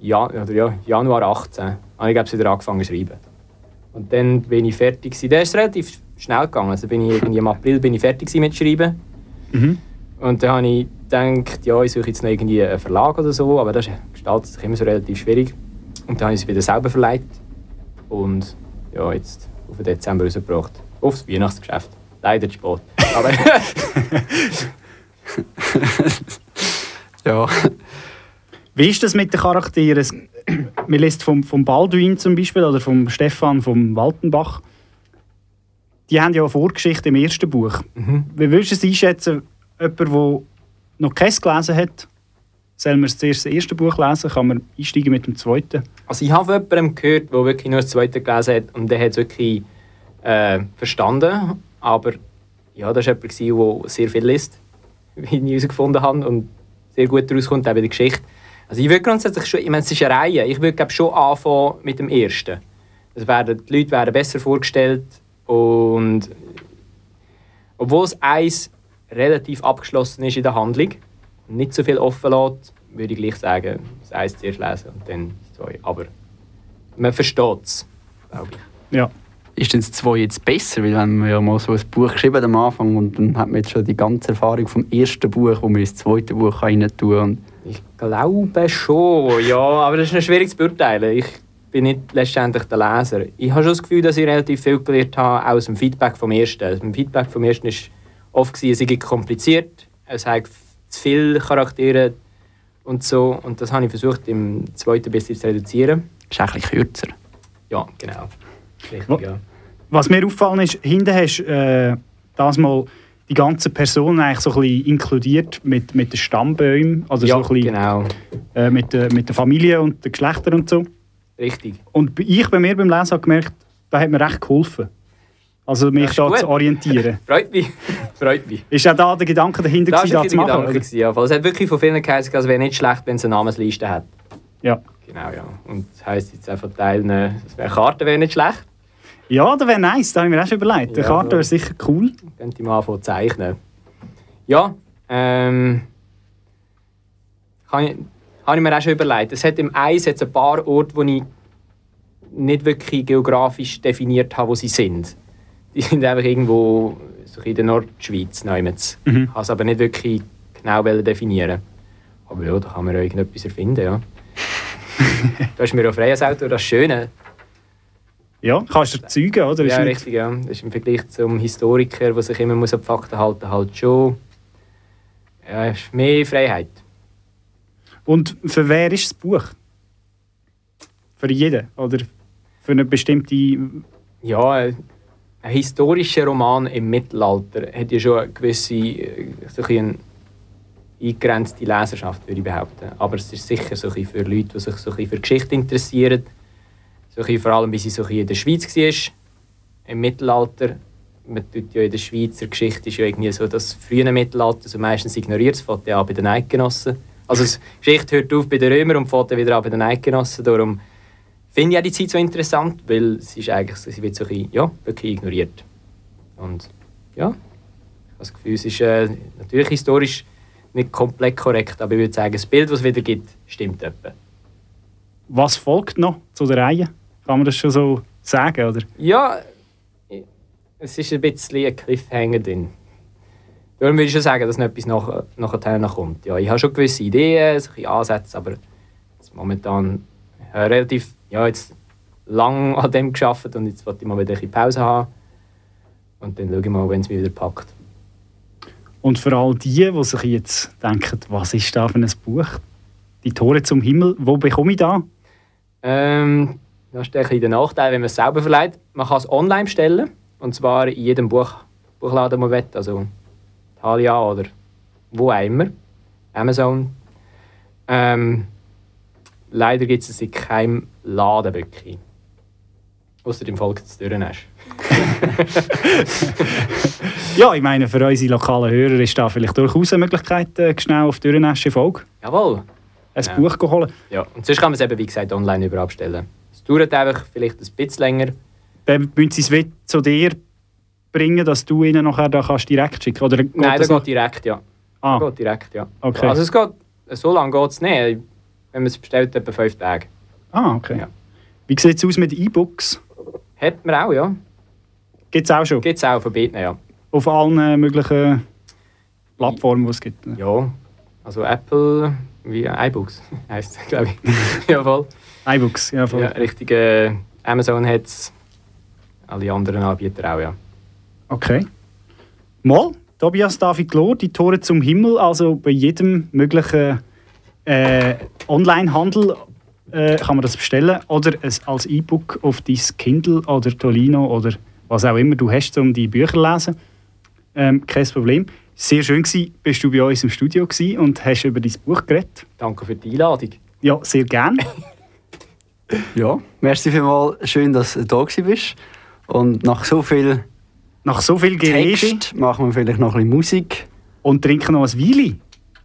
Jan oder ja, Januar 18, habe ich glaube wieder angefangen zu schreiben. Und dann bin ich fertig gewesen. Der ist relativ schnell gegangen. Also bin ich irgendwie im April bin ich fertig mit Schreiben.
Mhm.
Und dann habe ich gedacht, ja, ich suche jetzt noch irgendwie einen Verlag oder so, aber das gestaltet sich immer so relativ schwierig. Und dann habe ich es wieder selber verleiht und ja, jetzt auf den Dezember rausgebracht. Aufs Weihnachtsgeschäft. Leider zu spät. Aber
ja.
Wie ist das mit den Charakteren? Man liest vom, vom Balduin zum Beispiel oder vom Stefan vom Waltenbach. Die haben ja eine Vorgeschichte im ersten Buch.
Mhm.
Wie würdest du es einschätzen, jemand, der noch keins gelesen hat, soll man zuerst das erste Buch lesen, kann man einsteigen mit dem zweiten?
Also ich habe von jemandem gehört, der wirklich nur das zweite gelesen hat und der hat es wirklich äh, verstanden. Aber ja, das war jemand, der sehr viel liest, wie ich herausgefunden habe und sehr gut daraus kommt, auch bei der Geschichte. Also ich würde grundsätzlich schon, ich meine, es ist eine Reihe, ich würde glaube schon anfangen mit dem ersten. Es werden, die Leute werden besser vorgestellt und obwohl es eins relativ abgeschlossen ist in der Handlung nicht so viel offen lässt, würde ich gleich sagen, das eins zuerst lesen und dann das zwei. Aber man versteht es, glaube ich.
Ja.
Ist denn das 2 jetzt besser? Weil wenn man ja mal so ein Buch geschrieben hat am Anfang und dann hat man jetzt schon die ganze Erfahrung vom ersten Buch, wo man ins zweite Buch rein tun kann.
Ich glaube schon, ja, aber das ist noch schwierig zu beurteilen. Ich bin nicht letztendlich der Leser. Ich habe schon das Gefühl, dass ich relativ viel gelernt habe aus dem Feedback vom ersten. Also Im Feedback vom ersten war oft, gewesen, es sei kompliziert, es hat zu viele Charaktere und so. Und das habe ich versucht, im zweiten ein bisschen zu reduzieren.
Ist bisschen kürzer.
Ja, genau. Richtig, ja.
Was mir auffallen ist, hinten hast du äh, das mal die ganze Person eigentlich so ein bisschen inkludiert mit, mit den Stammbäumen, also
Ja,
so ein bisschen,
genau.
äh, mit, der, mit der Familie und den Geschlechtern und so.
Richtig.
Und ich bei mir beim Lesen habe gemerkt, da hat mir recht geholfen. Also mich da
gut.
zu orientieren.
Freut mich. Freut mich.
Ist auch da der Gedanke dahinter,
Das
gewesen, das zu machen?
der Gedanke. gewesen, Ja. Es hat wirklich von vielen geheißen, es wäre nicht schlecht, wenn es eine Namensliste hat.
Ja.
Genau, ja. Und das heisst jetzt einfach teilen, äh, es wäre Karte wäre nicht schlecht.
Ja, das wäre nice, da habe ich mir auch schon überlegt. Die
Ja,
Karte
voll.
wäre sicher cool.
Könnte ich mal anfangen zeichnen. Ja, ähm. Kann ich, habe ich mir auch schon überlegt. Es hat im Eis hat's ein paar Orte, wo ich nicht wirklich geografisch definiert habe, wo sie sind. Die sind einfach irgendwo so in der Nordschweiz. Neumetz.
Mhm.
Ich habe es aber nicht wirklich genau definieren. Aber ja, da kann man ja irgendetwas erfinden. Ja. du hast mir auch freies Auto, das Schöne.
Ja, kannst du erzeugen, oder?
Ja, richtig. Ja. Das ist im Vergleich zum Historiker, der sich immer muss an die Fakten halten halt schon ja, ist mehr Freiheit.
Und für wer ist das Buch? Für jeden? Oder für eine bestimmte...
Ja, ein historischer Roman im Mittelalter hat ja schon eine gewisse äh, so ein eingegrenzte Leserschaft, würde ich behaupten. Aber es ist sicher so ein für Leute, die sich so ein für Geschichte interessieren. So bisschen vor allem, wie sie so in der Schweiz war, im Mittelalter. Man tut ja in der Schweizer Geschichte ist ja irgendwie so das frühe Mittelalter so meistens ignoriert. Es fängt ja an bei den Eidgenossen. Also die Geschichte hört auf bei den Römern und fängt wieder an bei den Eidgenossen. Darum finde ich auch die Zeit so interessant, weil sie ist eigentlich, sie wird so ein bisschen, ja, wirklich ignoriert. Und ja, ich habe das Gefühl, es ist äh, natürlich historisch nicht komplett korrekt, aber ich würde sagen, das Bild, das es wieder gibt, stimmt etwa.
Was folgt noch zu der Reihe? Kann man das schon so sagen, oder?
Ja, es ist ein bisschen ein Cliffhanger drin. Darum würde ich schon sagen, dass noch etwas nach, nachher noch kommt. Ja, ich habe schon gewisse Ideen, so ein bisschen Ansätze, aber momentan ich habe relativ ja, jetzt lang an dem geschafft und jetzt wollte ich mal wieder ein bisschen Pause haben. Und dann schaue ich mal, wenn es mich wieder packt.
Und für all die, die sich jetzt denken, was ist da für ein Buch? Die Tore zum Himmel, wo bekomme ich da?
Ähm, das ist ein bisschen der Nachteil, wenn man es selber verleiht. Man kann es online bestellen. Und zwar in jedem Buch, Buchladen, den man will. Also Thalia oder wo auch immer. Amazon. Ähm, leider gibt es in keinem Laden wirklich. Außer im Volk zu Dürrenesch.
Ja, ich meine, für unsere lokalen Hörer ist da vielleicht durchaus eine Möglichkeit, äh, schnell auf Dürrenäsche Folge
Jawohl.
ein
Ja.
Buch zu holen.
Ja, und sonst kann man es eben, wie gesagt, online überall bestellen. Es dauert einfach vielleicht ein bisschen länger.
Dann müssen sie es wieder zu dir bringen, dass du ihnen nachher da kannst direkt schicken Oder geht
Nein,
das
das geht direkt, ja.
Ah.
Das geht direkt, ja.
Okay.
Also es geht, so lange geht es nicht. Wenn man es bestellt, etwa fünf Tage.
Ah, okay.
Ja.
Wie sieht es aus mit E-Books?
Hat man auch, ja.
Gibt es auch schon?
Gibt es auch von beiden, ja.
Auf allen äh, möglichen Plattformen, die es gibt?
Ja, also Apple, wie iBooks heisst es, glaube ich. Jawohl.
iBooks, ja voll.
Ja, richtig. Äh, Amazon hat es. Alle anderen Anbieter auch, ja.
Okay. Mal, Tobias David Lohr, die Tore zum Himmel, also bei jedem möglichen äh, Onlinehandel äh, kann man das bestellen oder es als E-Book auf dein Kindle oder Tolino oder was auch immer du hast, um die Bücher zu lesen. Ähm, kein Problem. Sehr schön gewesen, bist du bei uns im Studio und hast über dein Buch geredet.
Danke für die Einladung.
Ja, sehr gern.
Ja, merci vielmals. Schön, dass du da bist. Und nach so viel
Nach so viel Gerede
Text machen wir vielleicht noch ein bisschen Musik.
und trinken noch ein Weile.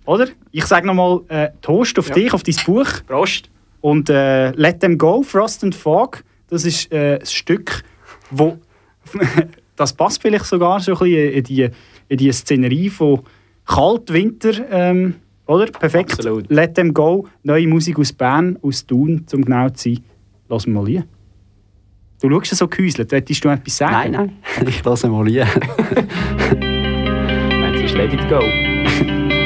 Oder? Ich sage nochmal äh, Toast auf dich, auf dein Buch.
Prost.
Und äh, Let Them Go, Frost and Fog, das ist äh, ein Stück, wo das passt vielleicht sogar so ein bisschen in die, in die Szenerie von Kalt, Winter, ähm, oder? Perfekt.
Absolut.
Let Them Go, neue Musik aus Bern, aus Thun, zum genau zu sein. Lass mal rein. Du schaust so gehäuselt, wolltest du etwas sagen?
Nein, nein, ich lasse mal rein.
Wenn es ist, let it go.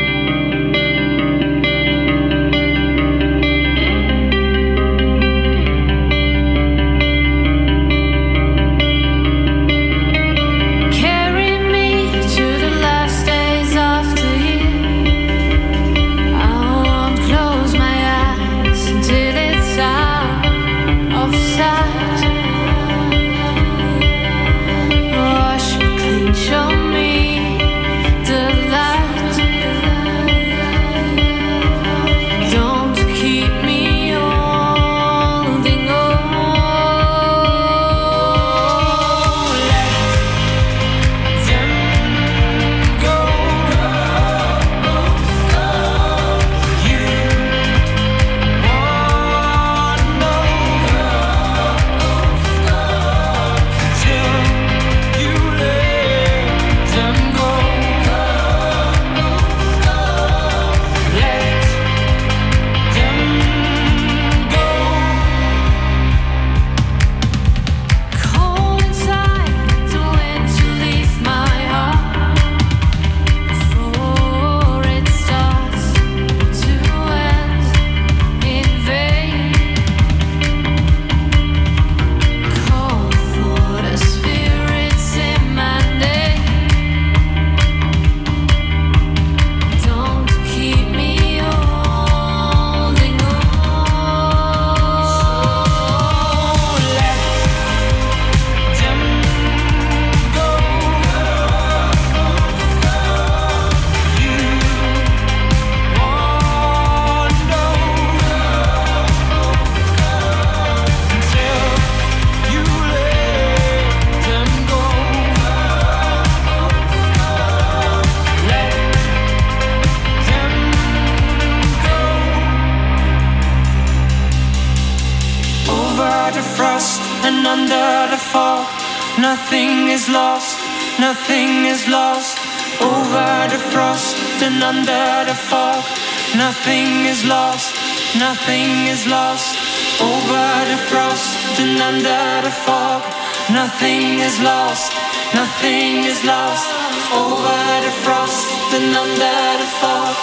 nothing is lost. Over the frost and under the fog. Nothing is lost, nothing is lost. Over the frost and under the fog.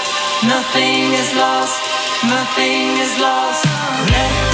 Nothing is lost, nothing is lost. Let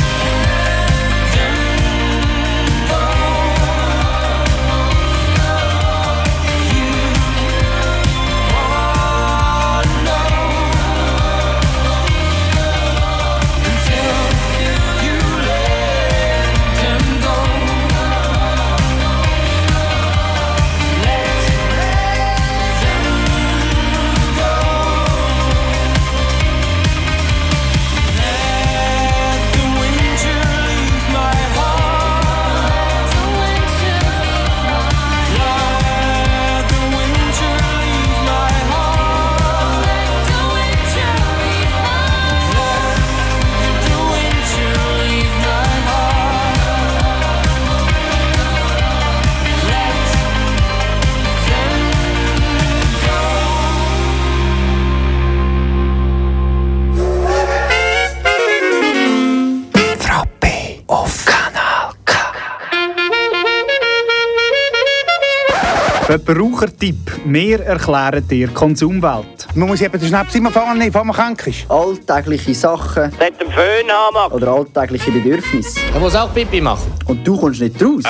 Verbrauchertipp. Wir erklären dir Konsumwelt.
Man muss eben den Schnaps immer nehmen, bevor man krank ist.
Alltägliche Sachen.
Nicht den Föhn haben.
Oder alltägliche Bedürfnisse.
Er muss auch Pipi machen.
Und du kommst nicht raus.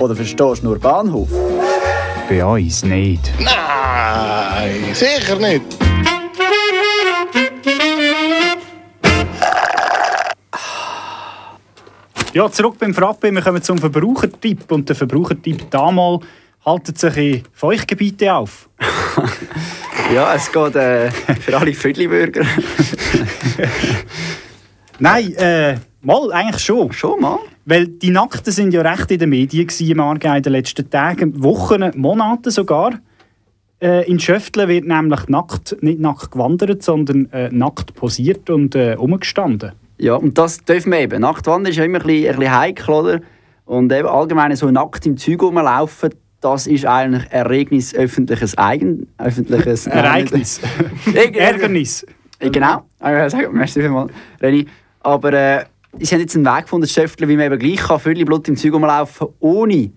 Oder verstehst nur Bahnhof.
Bei uns nicht.
Nein, sicher nicht.
Ja, zurück beim Frappe. Wir kommen zum Verbrauchertipp. Und der Verbrauchertipp damals haltet sich in Feuchtgebieten auf.
Ja, es geht äh, für alle Viertelbürger.
Nein, äh, mal, eigentlich schon.
Schon mal?
Weil die Nackten sind ja recht in den Medien gewesen im Aargau in den letzten Tagen, Wochen, Monaten sogar. Äh, in Schöftle wird nämlich nackt, nicht nackt gewandert, sondern äh, nackt posiert und äh, umgestanden.
Ja, und das dürfen wir eben. Nachtwandern ist ja immer ein bisschen, ein bisschen heikel, oder? Und eben allgemein so nackt im Zeug rumlaufen, das ist eigentlich Ereignis öffentliches Eigen... Öffentliches...
Ereignis. Ärgernis.
Äh, Genau. Sag- Merci vielmals, Reni. Aber äh, sie haben jetzt einen Weg gefunden, das Schöftle, wie man eben gleich kann, völlig Blut im Zeug rumlaufen ohne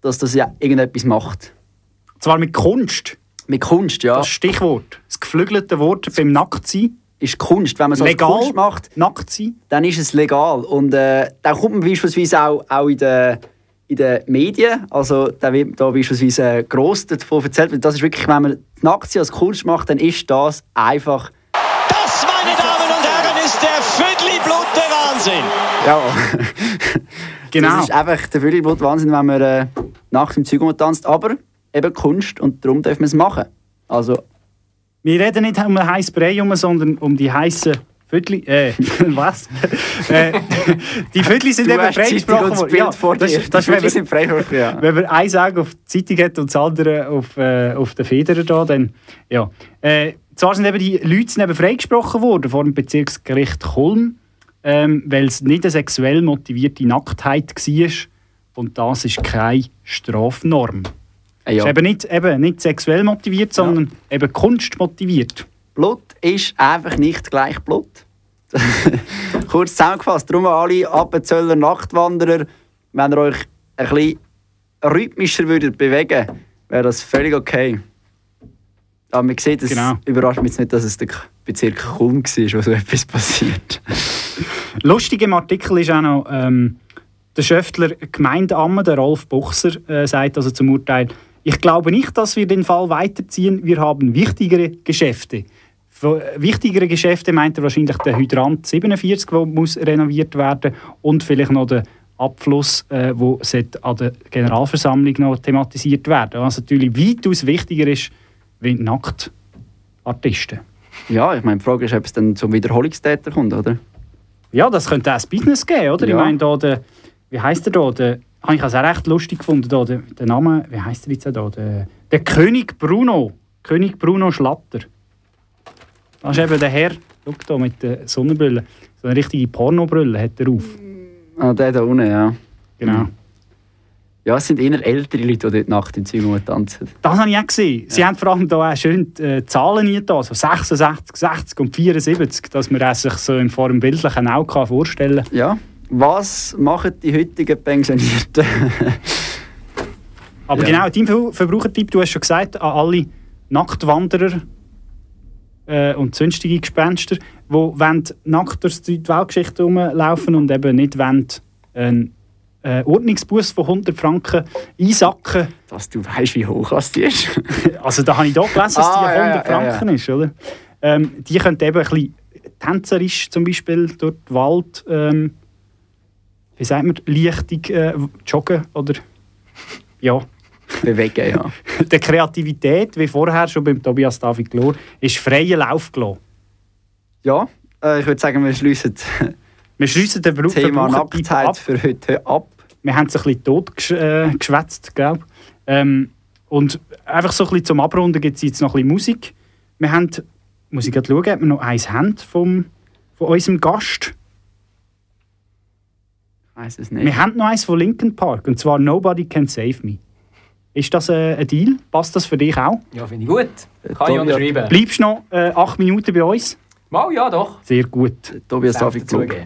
dass das ja irgendetwas macht.
Zwar mit Kunst.
Mit Kunst, ja.
Das Stichwort. Das geflügelte Wort beim Nacktsein.
Ist Kunst. Wenn man so
Legal
Kunst macht,
nackt sein.
dann ist es legal. Und äh, dann kommt man beispielsweise auch, auch in den in den Medien, also da wird da beispielsweise gross davon erzählt, weil das ist wirklich, wenn man nackt sein als Kunst macht, dann ist das einfach
Das, meine Damen und Herren, ist der Viertelblut der Wahnsinn.
Ja.
Genau.
Das ist einfach der Fülliblut Wahnsinn, wenn man äh, nachts im Zeug tanzt. Aber eben Kunst und darum dürfen wir es machen. Also,
Wir reden nicht um ein heißes Brei, sondern um die heißen Viertel. Äh, was? äh, die Viertel sind
Du
eben freigesprochen worden.
Vor
das,
dir.
das ist, wenn man-
sind freigesprochen, ja.
Wenn man ein Auge auf die Zeitung hat und das andere auf, äh, auf den Federn da, dann ja. Äh, zwar sind eben die Leute eben freigesprochen worden vor dem Bezirksgericht Kulm, ähm, weil es nicht eine sexuell motivierte Nacktheit war. Und das ist keine Strafnorm.
Äh, ja.
Ist eben nicht, eben nicht sexuell motiviert, sondern eben kunstmotiviert.
Blut ist einfach nicht gleich Blut. Kurz zusammengefasst, darum alle Appenzöller Nachtwanderer, wenn ihr euch ein bisschen rhythmischer würdet bewegen wäre das völlig okay. Aber man sieht, es
Genau.
überrascht mich jetzt nicht, dass es der Bezirk Kulm war, wo so etwas passiert.
Lustig im Artikel ist auch noch, ähm, der Schöftler Gemeindeamme, der Rolf Buchser, äh, sagt also zum Urteil, ich glaube nicht, dass wir den Fall weiterziehen. Wir haben wichtigere Geschäfte. Äh, wichtigere Geschäfte meint er wahrscheinlich der Hydrant 47, der muss renoviert werden und vielleicht noch der Abfluss, äh, wo an der Generalversammlung noch thematisiert werden. Was natürlich weitaus wichtiger ist, wie Nacktartisten.
Ja, ich meine, die Frage ist, ob es dann zum Wiederholungstäter kommt, oder?
Ja, das könnte auch ein Business geben, oder?
Ja.
Ich meine, da der, wie heisst der da? Der, habe ich also auch recht lustig gefunden, da, der, der Name, wie heisst der jetzt da? Der, der König Bruno. König Bruno Schlatter. Das ist eben der Herr, schau da mit der Sonnenbrille. So eine richtige Pornobrille hat er auf.
Ah, der da unten, ja.
Genau.
Ja, es sind eher ältere Leute, die dort Nacht in Zwiebeln tanzen.
Das habe ich auch gesehen. Sie haben vor allem da auch schön äh, Zahlen hier, so 66, 60 und 74, dass man das sich so in Form bildlichen kann vorstellen kann.
Ja. Was machen die heutigen Pensionierten?
Aber
Ja.
genau, dein Ver- Verbrauchertipp, du hast schon gesagt, an alle Nacktwanderer äh, und sonstige Gespenster, die wollen nackt durch die Weltgeschichte rumlaufen und eben nicht wollen, einen äh, Ordnungsbus von 100 Franken einsacken.
Dass du weißt, wie hoch das ist.
Also da habe ich hier gelesen, dass
Ah,
die
ja,
100
ja, ja,
Franken ist, oder? Ähm, die können eben ein bisschen tänzerisch zum Beispiel durch den Wald, ähm, wie sagt man, leichtig äh, joggen oder ja.
Bewegen, ja.
Der Kreativität, wie vorher schon beim Tobias David Glor, ist freien Lauf gelassen.
Ja, äh, ich würde sagen, wir schließen
Wir schließen den Beruf
Thema Nacktheit für heute ab.
Wir haben es ein bisschen totgeschwätzt, äh, geschwätzt, glaube ich. Ähm, und einfach so ein bisschen zum Abrunden gibt es jetzt noch ein bisschen Musik. Wir haben, muss ich gerade schauen, ob wir noch eins haben vom, von unserem Gast.
Ich weiss es nicht.
Wir haben noch eins von Linkin Park, und zwar Nobody Can Save Me. Ist das äh, ein Deal? Passt das für dich auch?
Ja, finde ich gut. Kann ich unterschreiben.
Bleibst du noch äh, acht Minuten bei uns?
Mal, ja, doch.
Sehr gut.
Tobias
Darf
David Klug.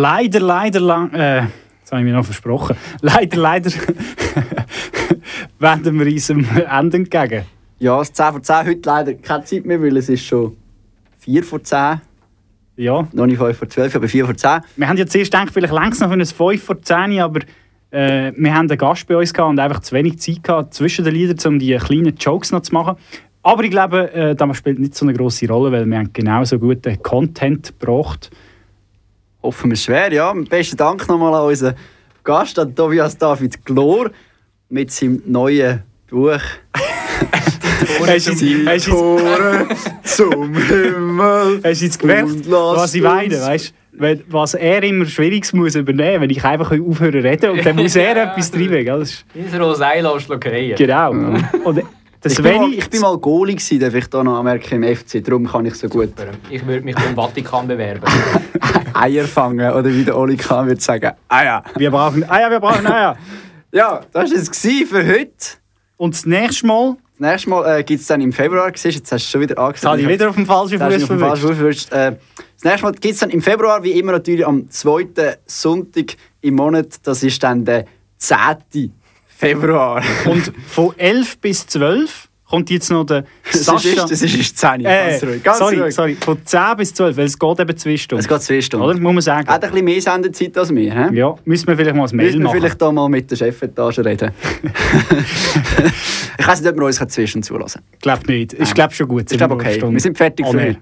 Leider, leider lang. Äh, das habe ich mir noch versprochen. Leider, leider wenden wir uns am Ende entgegen.
Ja, das 10 vor 10 heute leider keine Zeit mehr, weil es ist schon 4 vor 10.
Ja.
Noch nicht 5 vor 12, aber 4 vor 10.
Wir haben ja zuerst gedacht, vielleicht längst noch für ein 5 vor 10, aber äh, wir haben einen Gast bei uns gehabt und einfach zu wenig Zeit gehabt zwischen den Liedern, um die kleinen Jokes noch zu machen. Aber ich glaube, äh, das spielt nicht so eine grosse Rolle, weil wir haben genauso guten Content gebracht.
Hoffen wir schwer, ja. Besten Dank nochmal an unseren Gast, an Tobias David Glor, mit seinem neuen Buch.
Hast du
zum Himmel.
Hast du jetzt gemerkt, was ich meine?
uns-
Weißt, was er immer Schwieriges muss übernehmen wenn ich einfach aufhören zu reden und dann muss er etwas treiben. gell? Das ist,
schluckereien.
genau. Und das
ich, bin mal,
Sveni,
ich bin mal Goalie gewesen, darf ich da noch anmerken, im FC, darum kann ich so gut
Ich würde mich beim Vatikan bewerben.
Eier fangen, oder wie der Oli Kahn würde sagen, Eier.
wir brauchen Eier, wir brauchen Eier.
Ja, das war es für heute.
Und das nächste Mal,
Das nächste Mal äh, gibt es dann im Februar, siehst, jetzt hast du schon wieder angesagt.
jetzt habe ich wieder auf dem falschen. Fuß verwischt.
Äh, das nächste Mal gibt es dann im Februar, wie immer natürlich am zweiten Sonntag im Monat. Das ist dann der 10. Februar.
Und von 11 bis 12 kommt jetzt noch der
Das
Sascha.
ist, das ist, ist 10.
äh,
ganz ruhig. Ganz
sorry,
ruhig.
sorry, von 10 bis 12, weil es geht eben zwei Stunden.
Es geht zwei Stunden.
Oder? Muss man sagen.
Hat ein bisschen mehr Sendezeit als wir. He?
Ja, müssen wir vielleicht mal ein Mail
Müssen wir
machen.
vielleicht da mal mit der Chefetage reden. ich weiß nicht, ob wir uns zwei Stunden zulassen
Ich glaube nicht. Ich glaube schon gut.
Ich glaube, okay. Wir sind fertig für heute.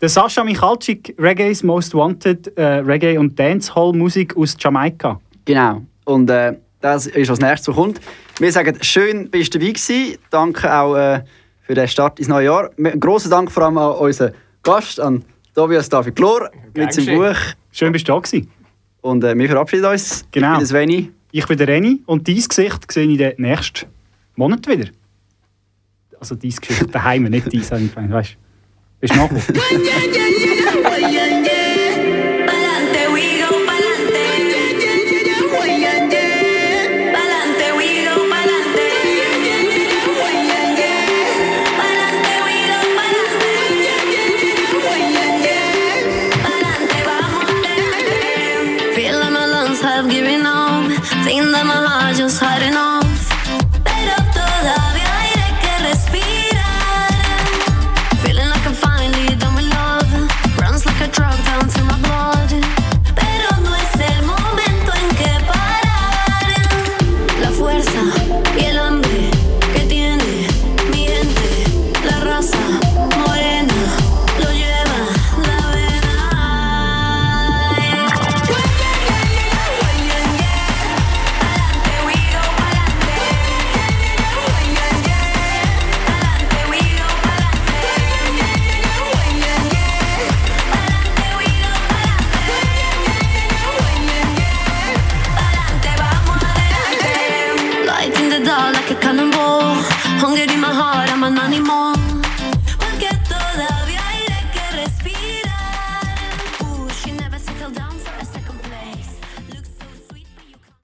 Der Sascha Michalczyk, Reggae's Most Wanted, äh, Reggae- und Dancehall-Musik aus Jamaika.
Genau. Und äh, das ist was nächstes, was kommt. Wir sagen, schön, bist du dabei gewesen. Danke auch äh, für den Start ins neue Jahr. Ein grosser Dank vor allem an unseren Gast, an Tobias David Klor, mit seinem. Buch.
Schön, bist du da gewesen.
Und äh, wir verabschieden uns.
Genau.
Ich bin der Sveni.
Ich bin der Reni und dein Gesicht sehe ich den nächsten Monat wieder. Also dein Gesicht daheim, nicht dein, habe ich gemeint, weißt du? Bist du nachgekommen?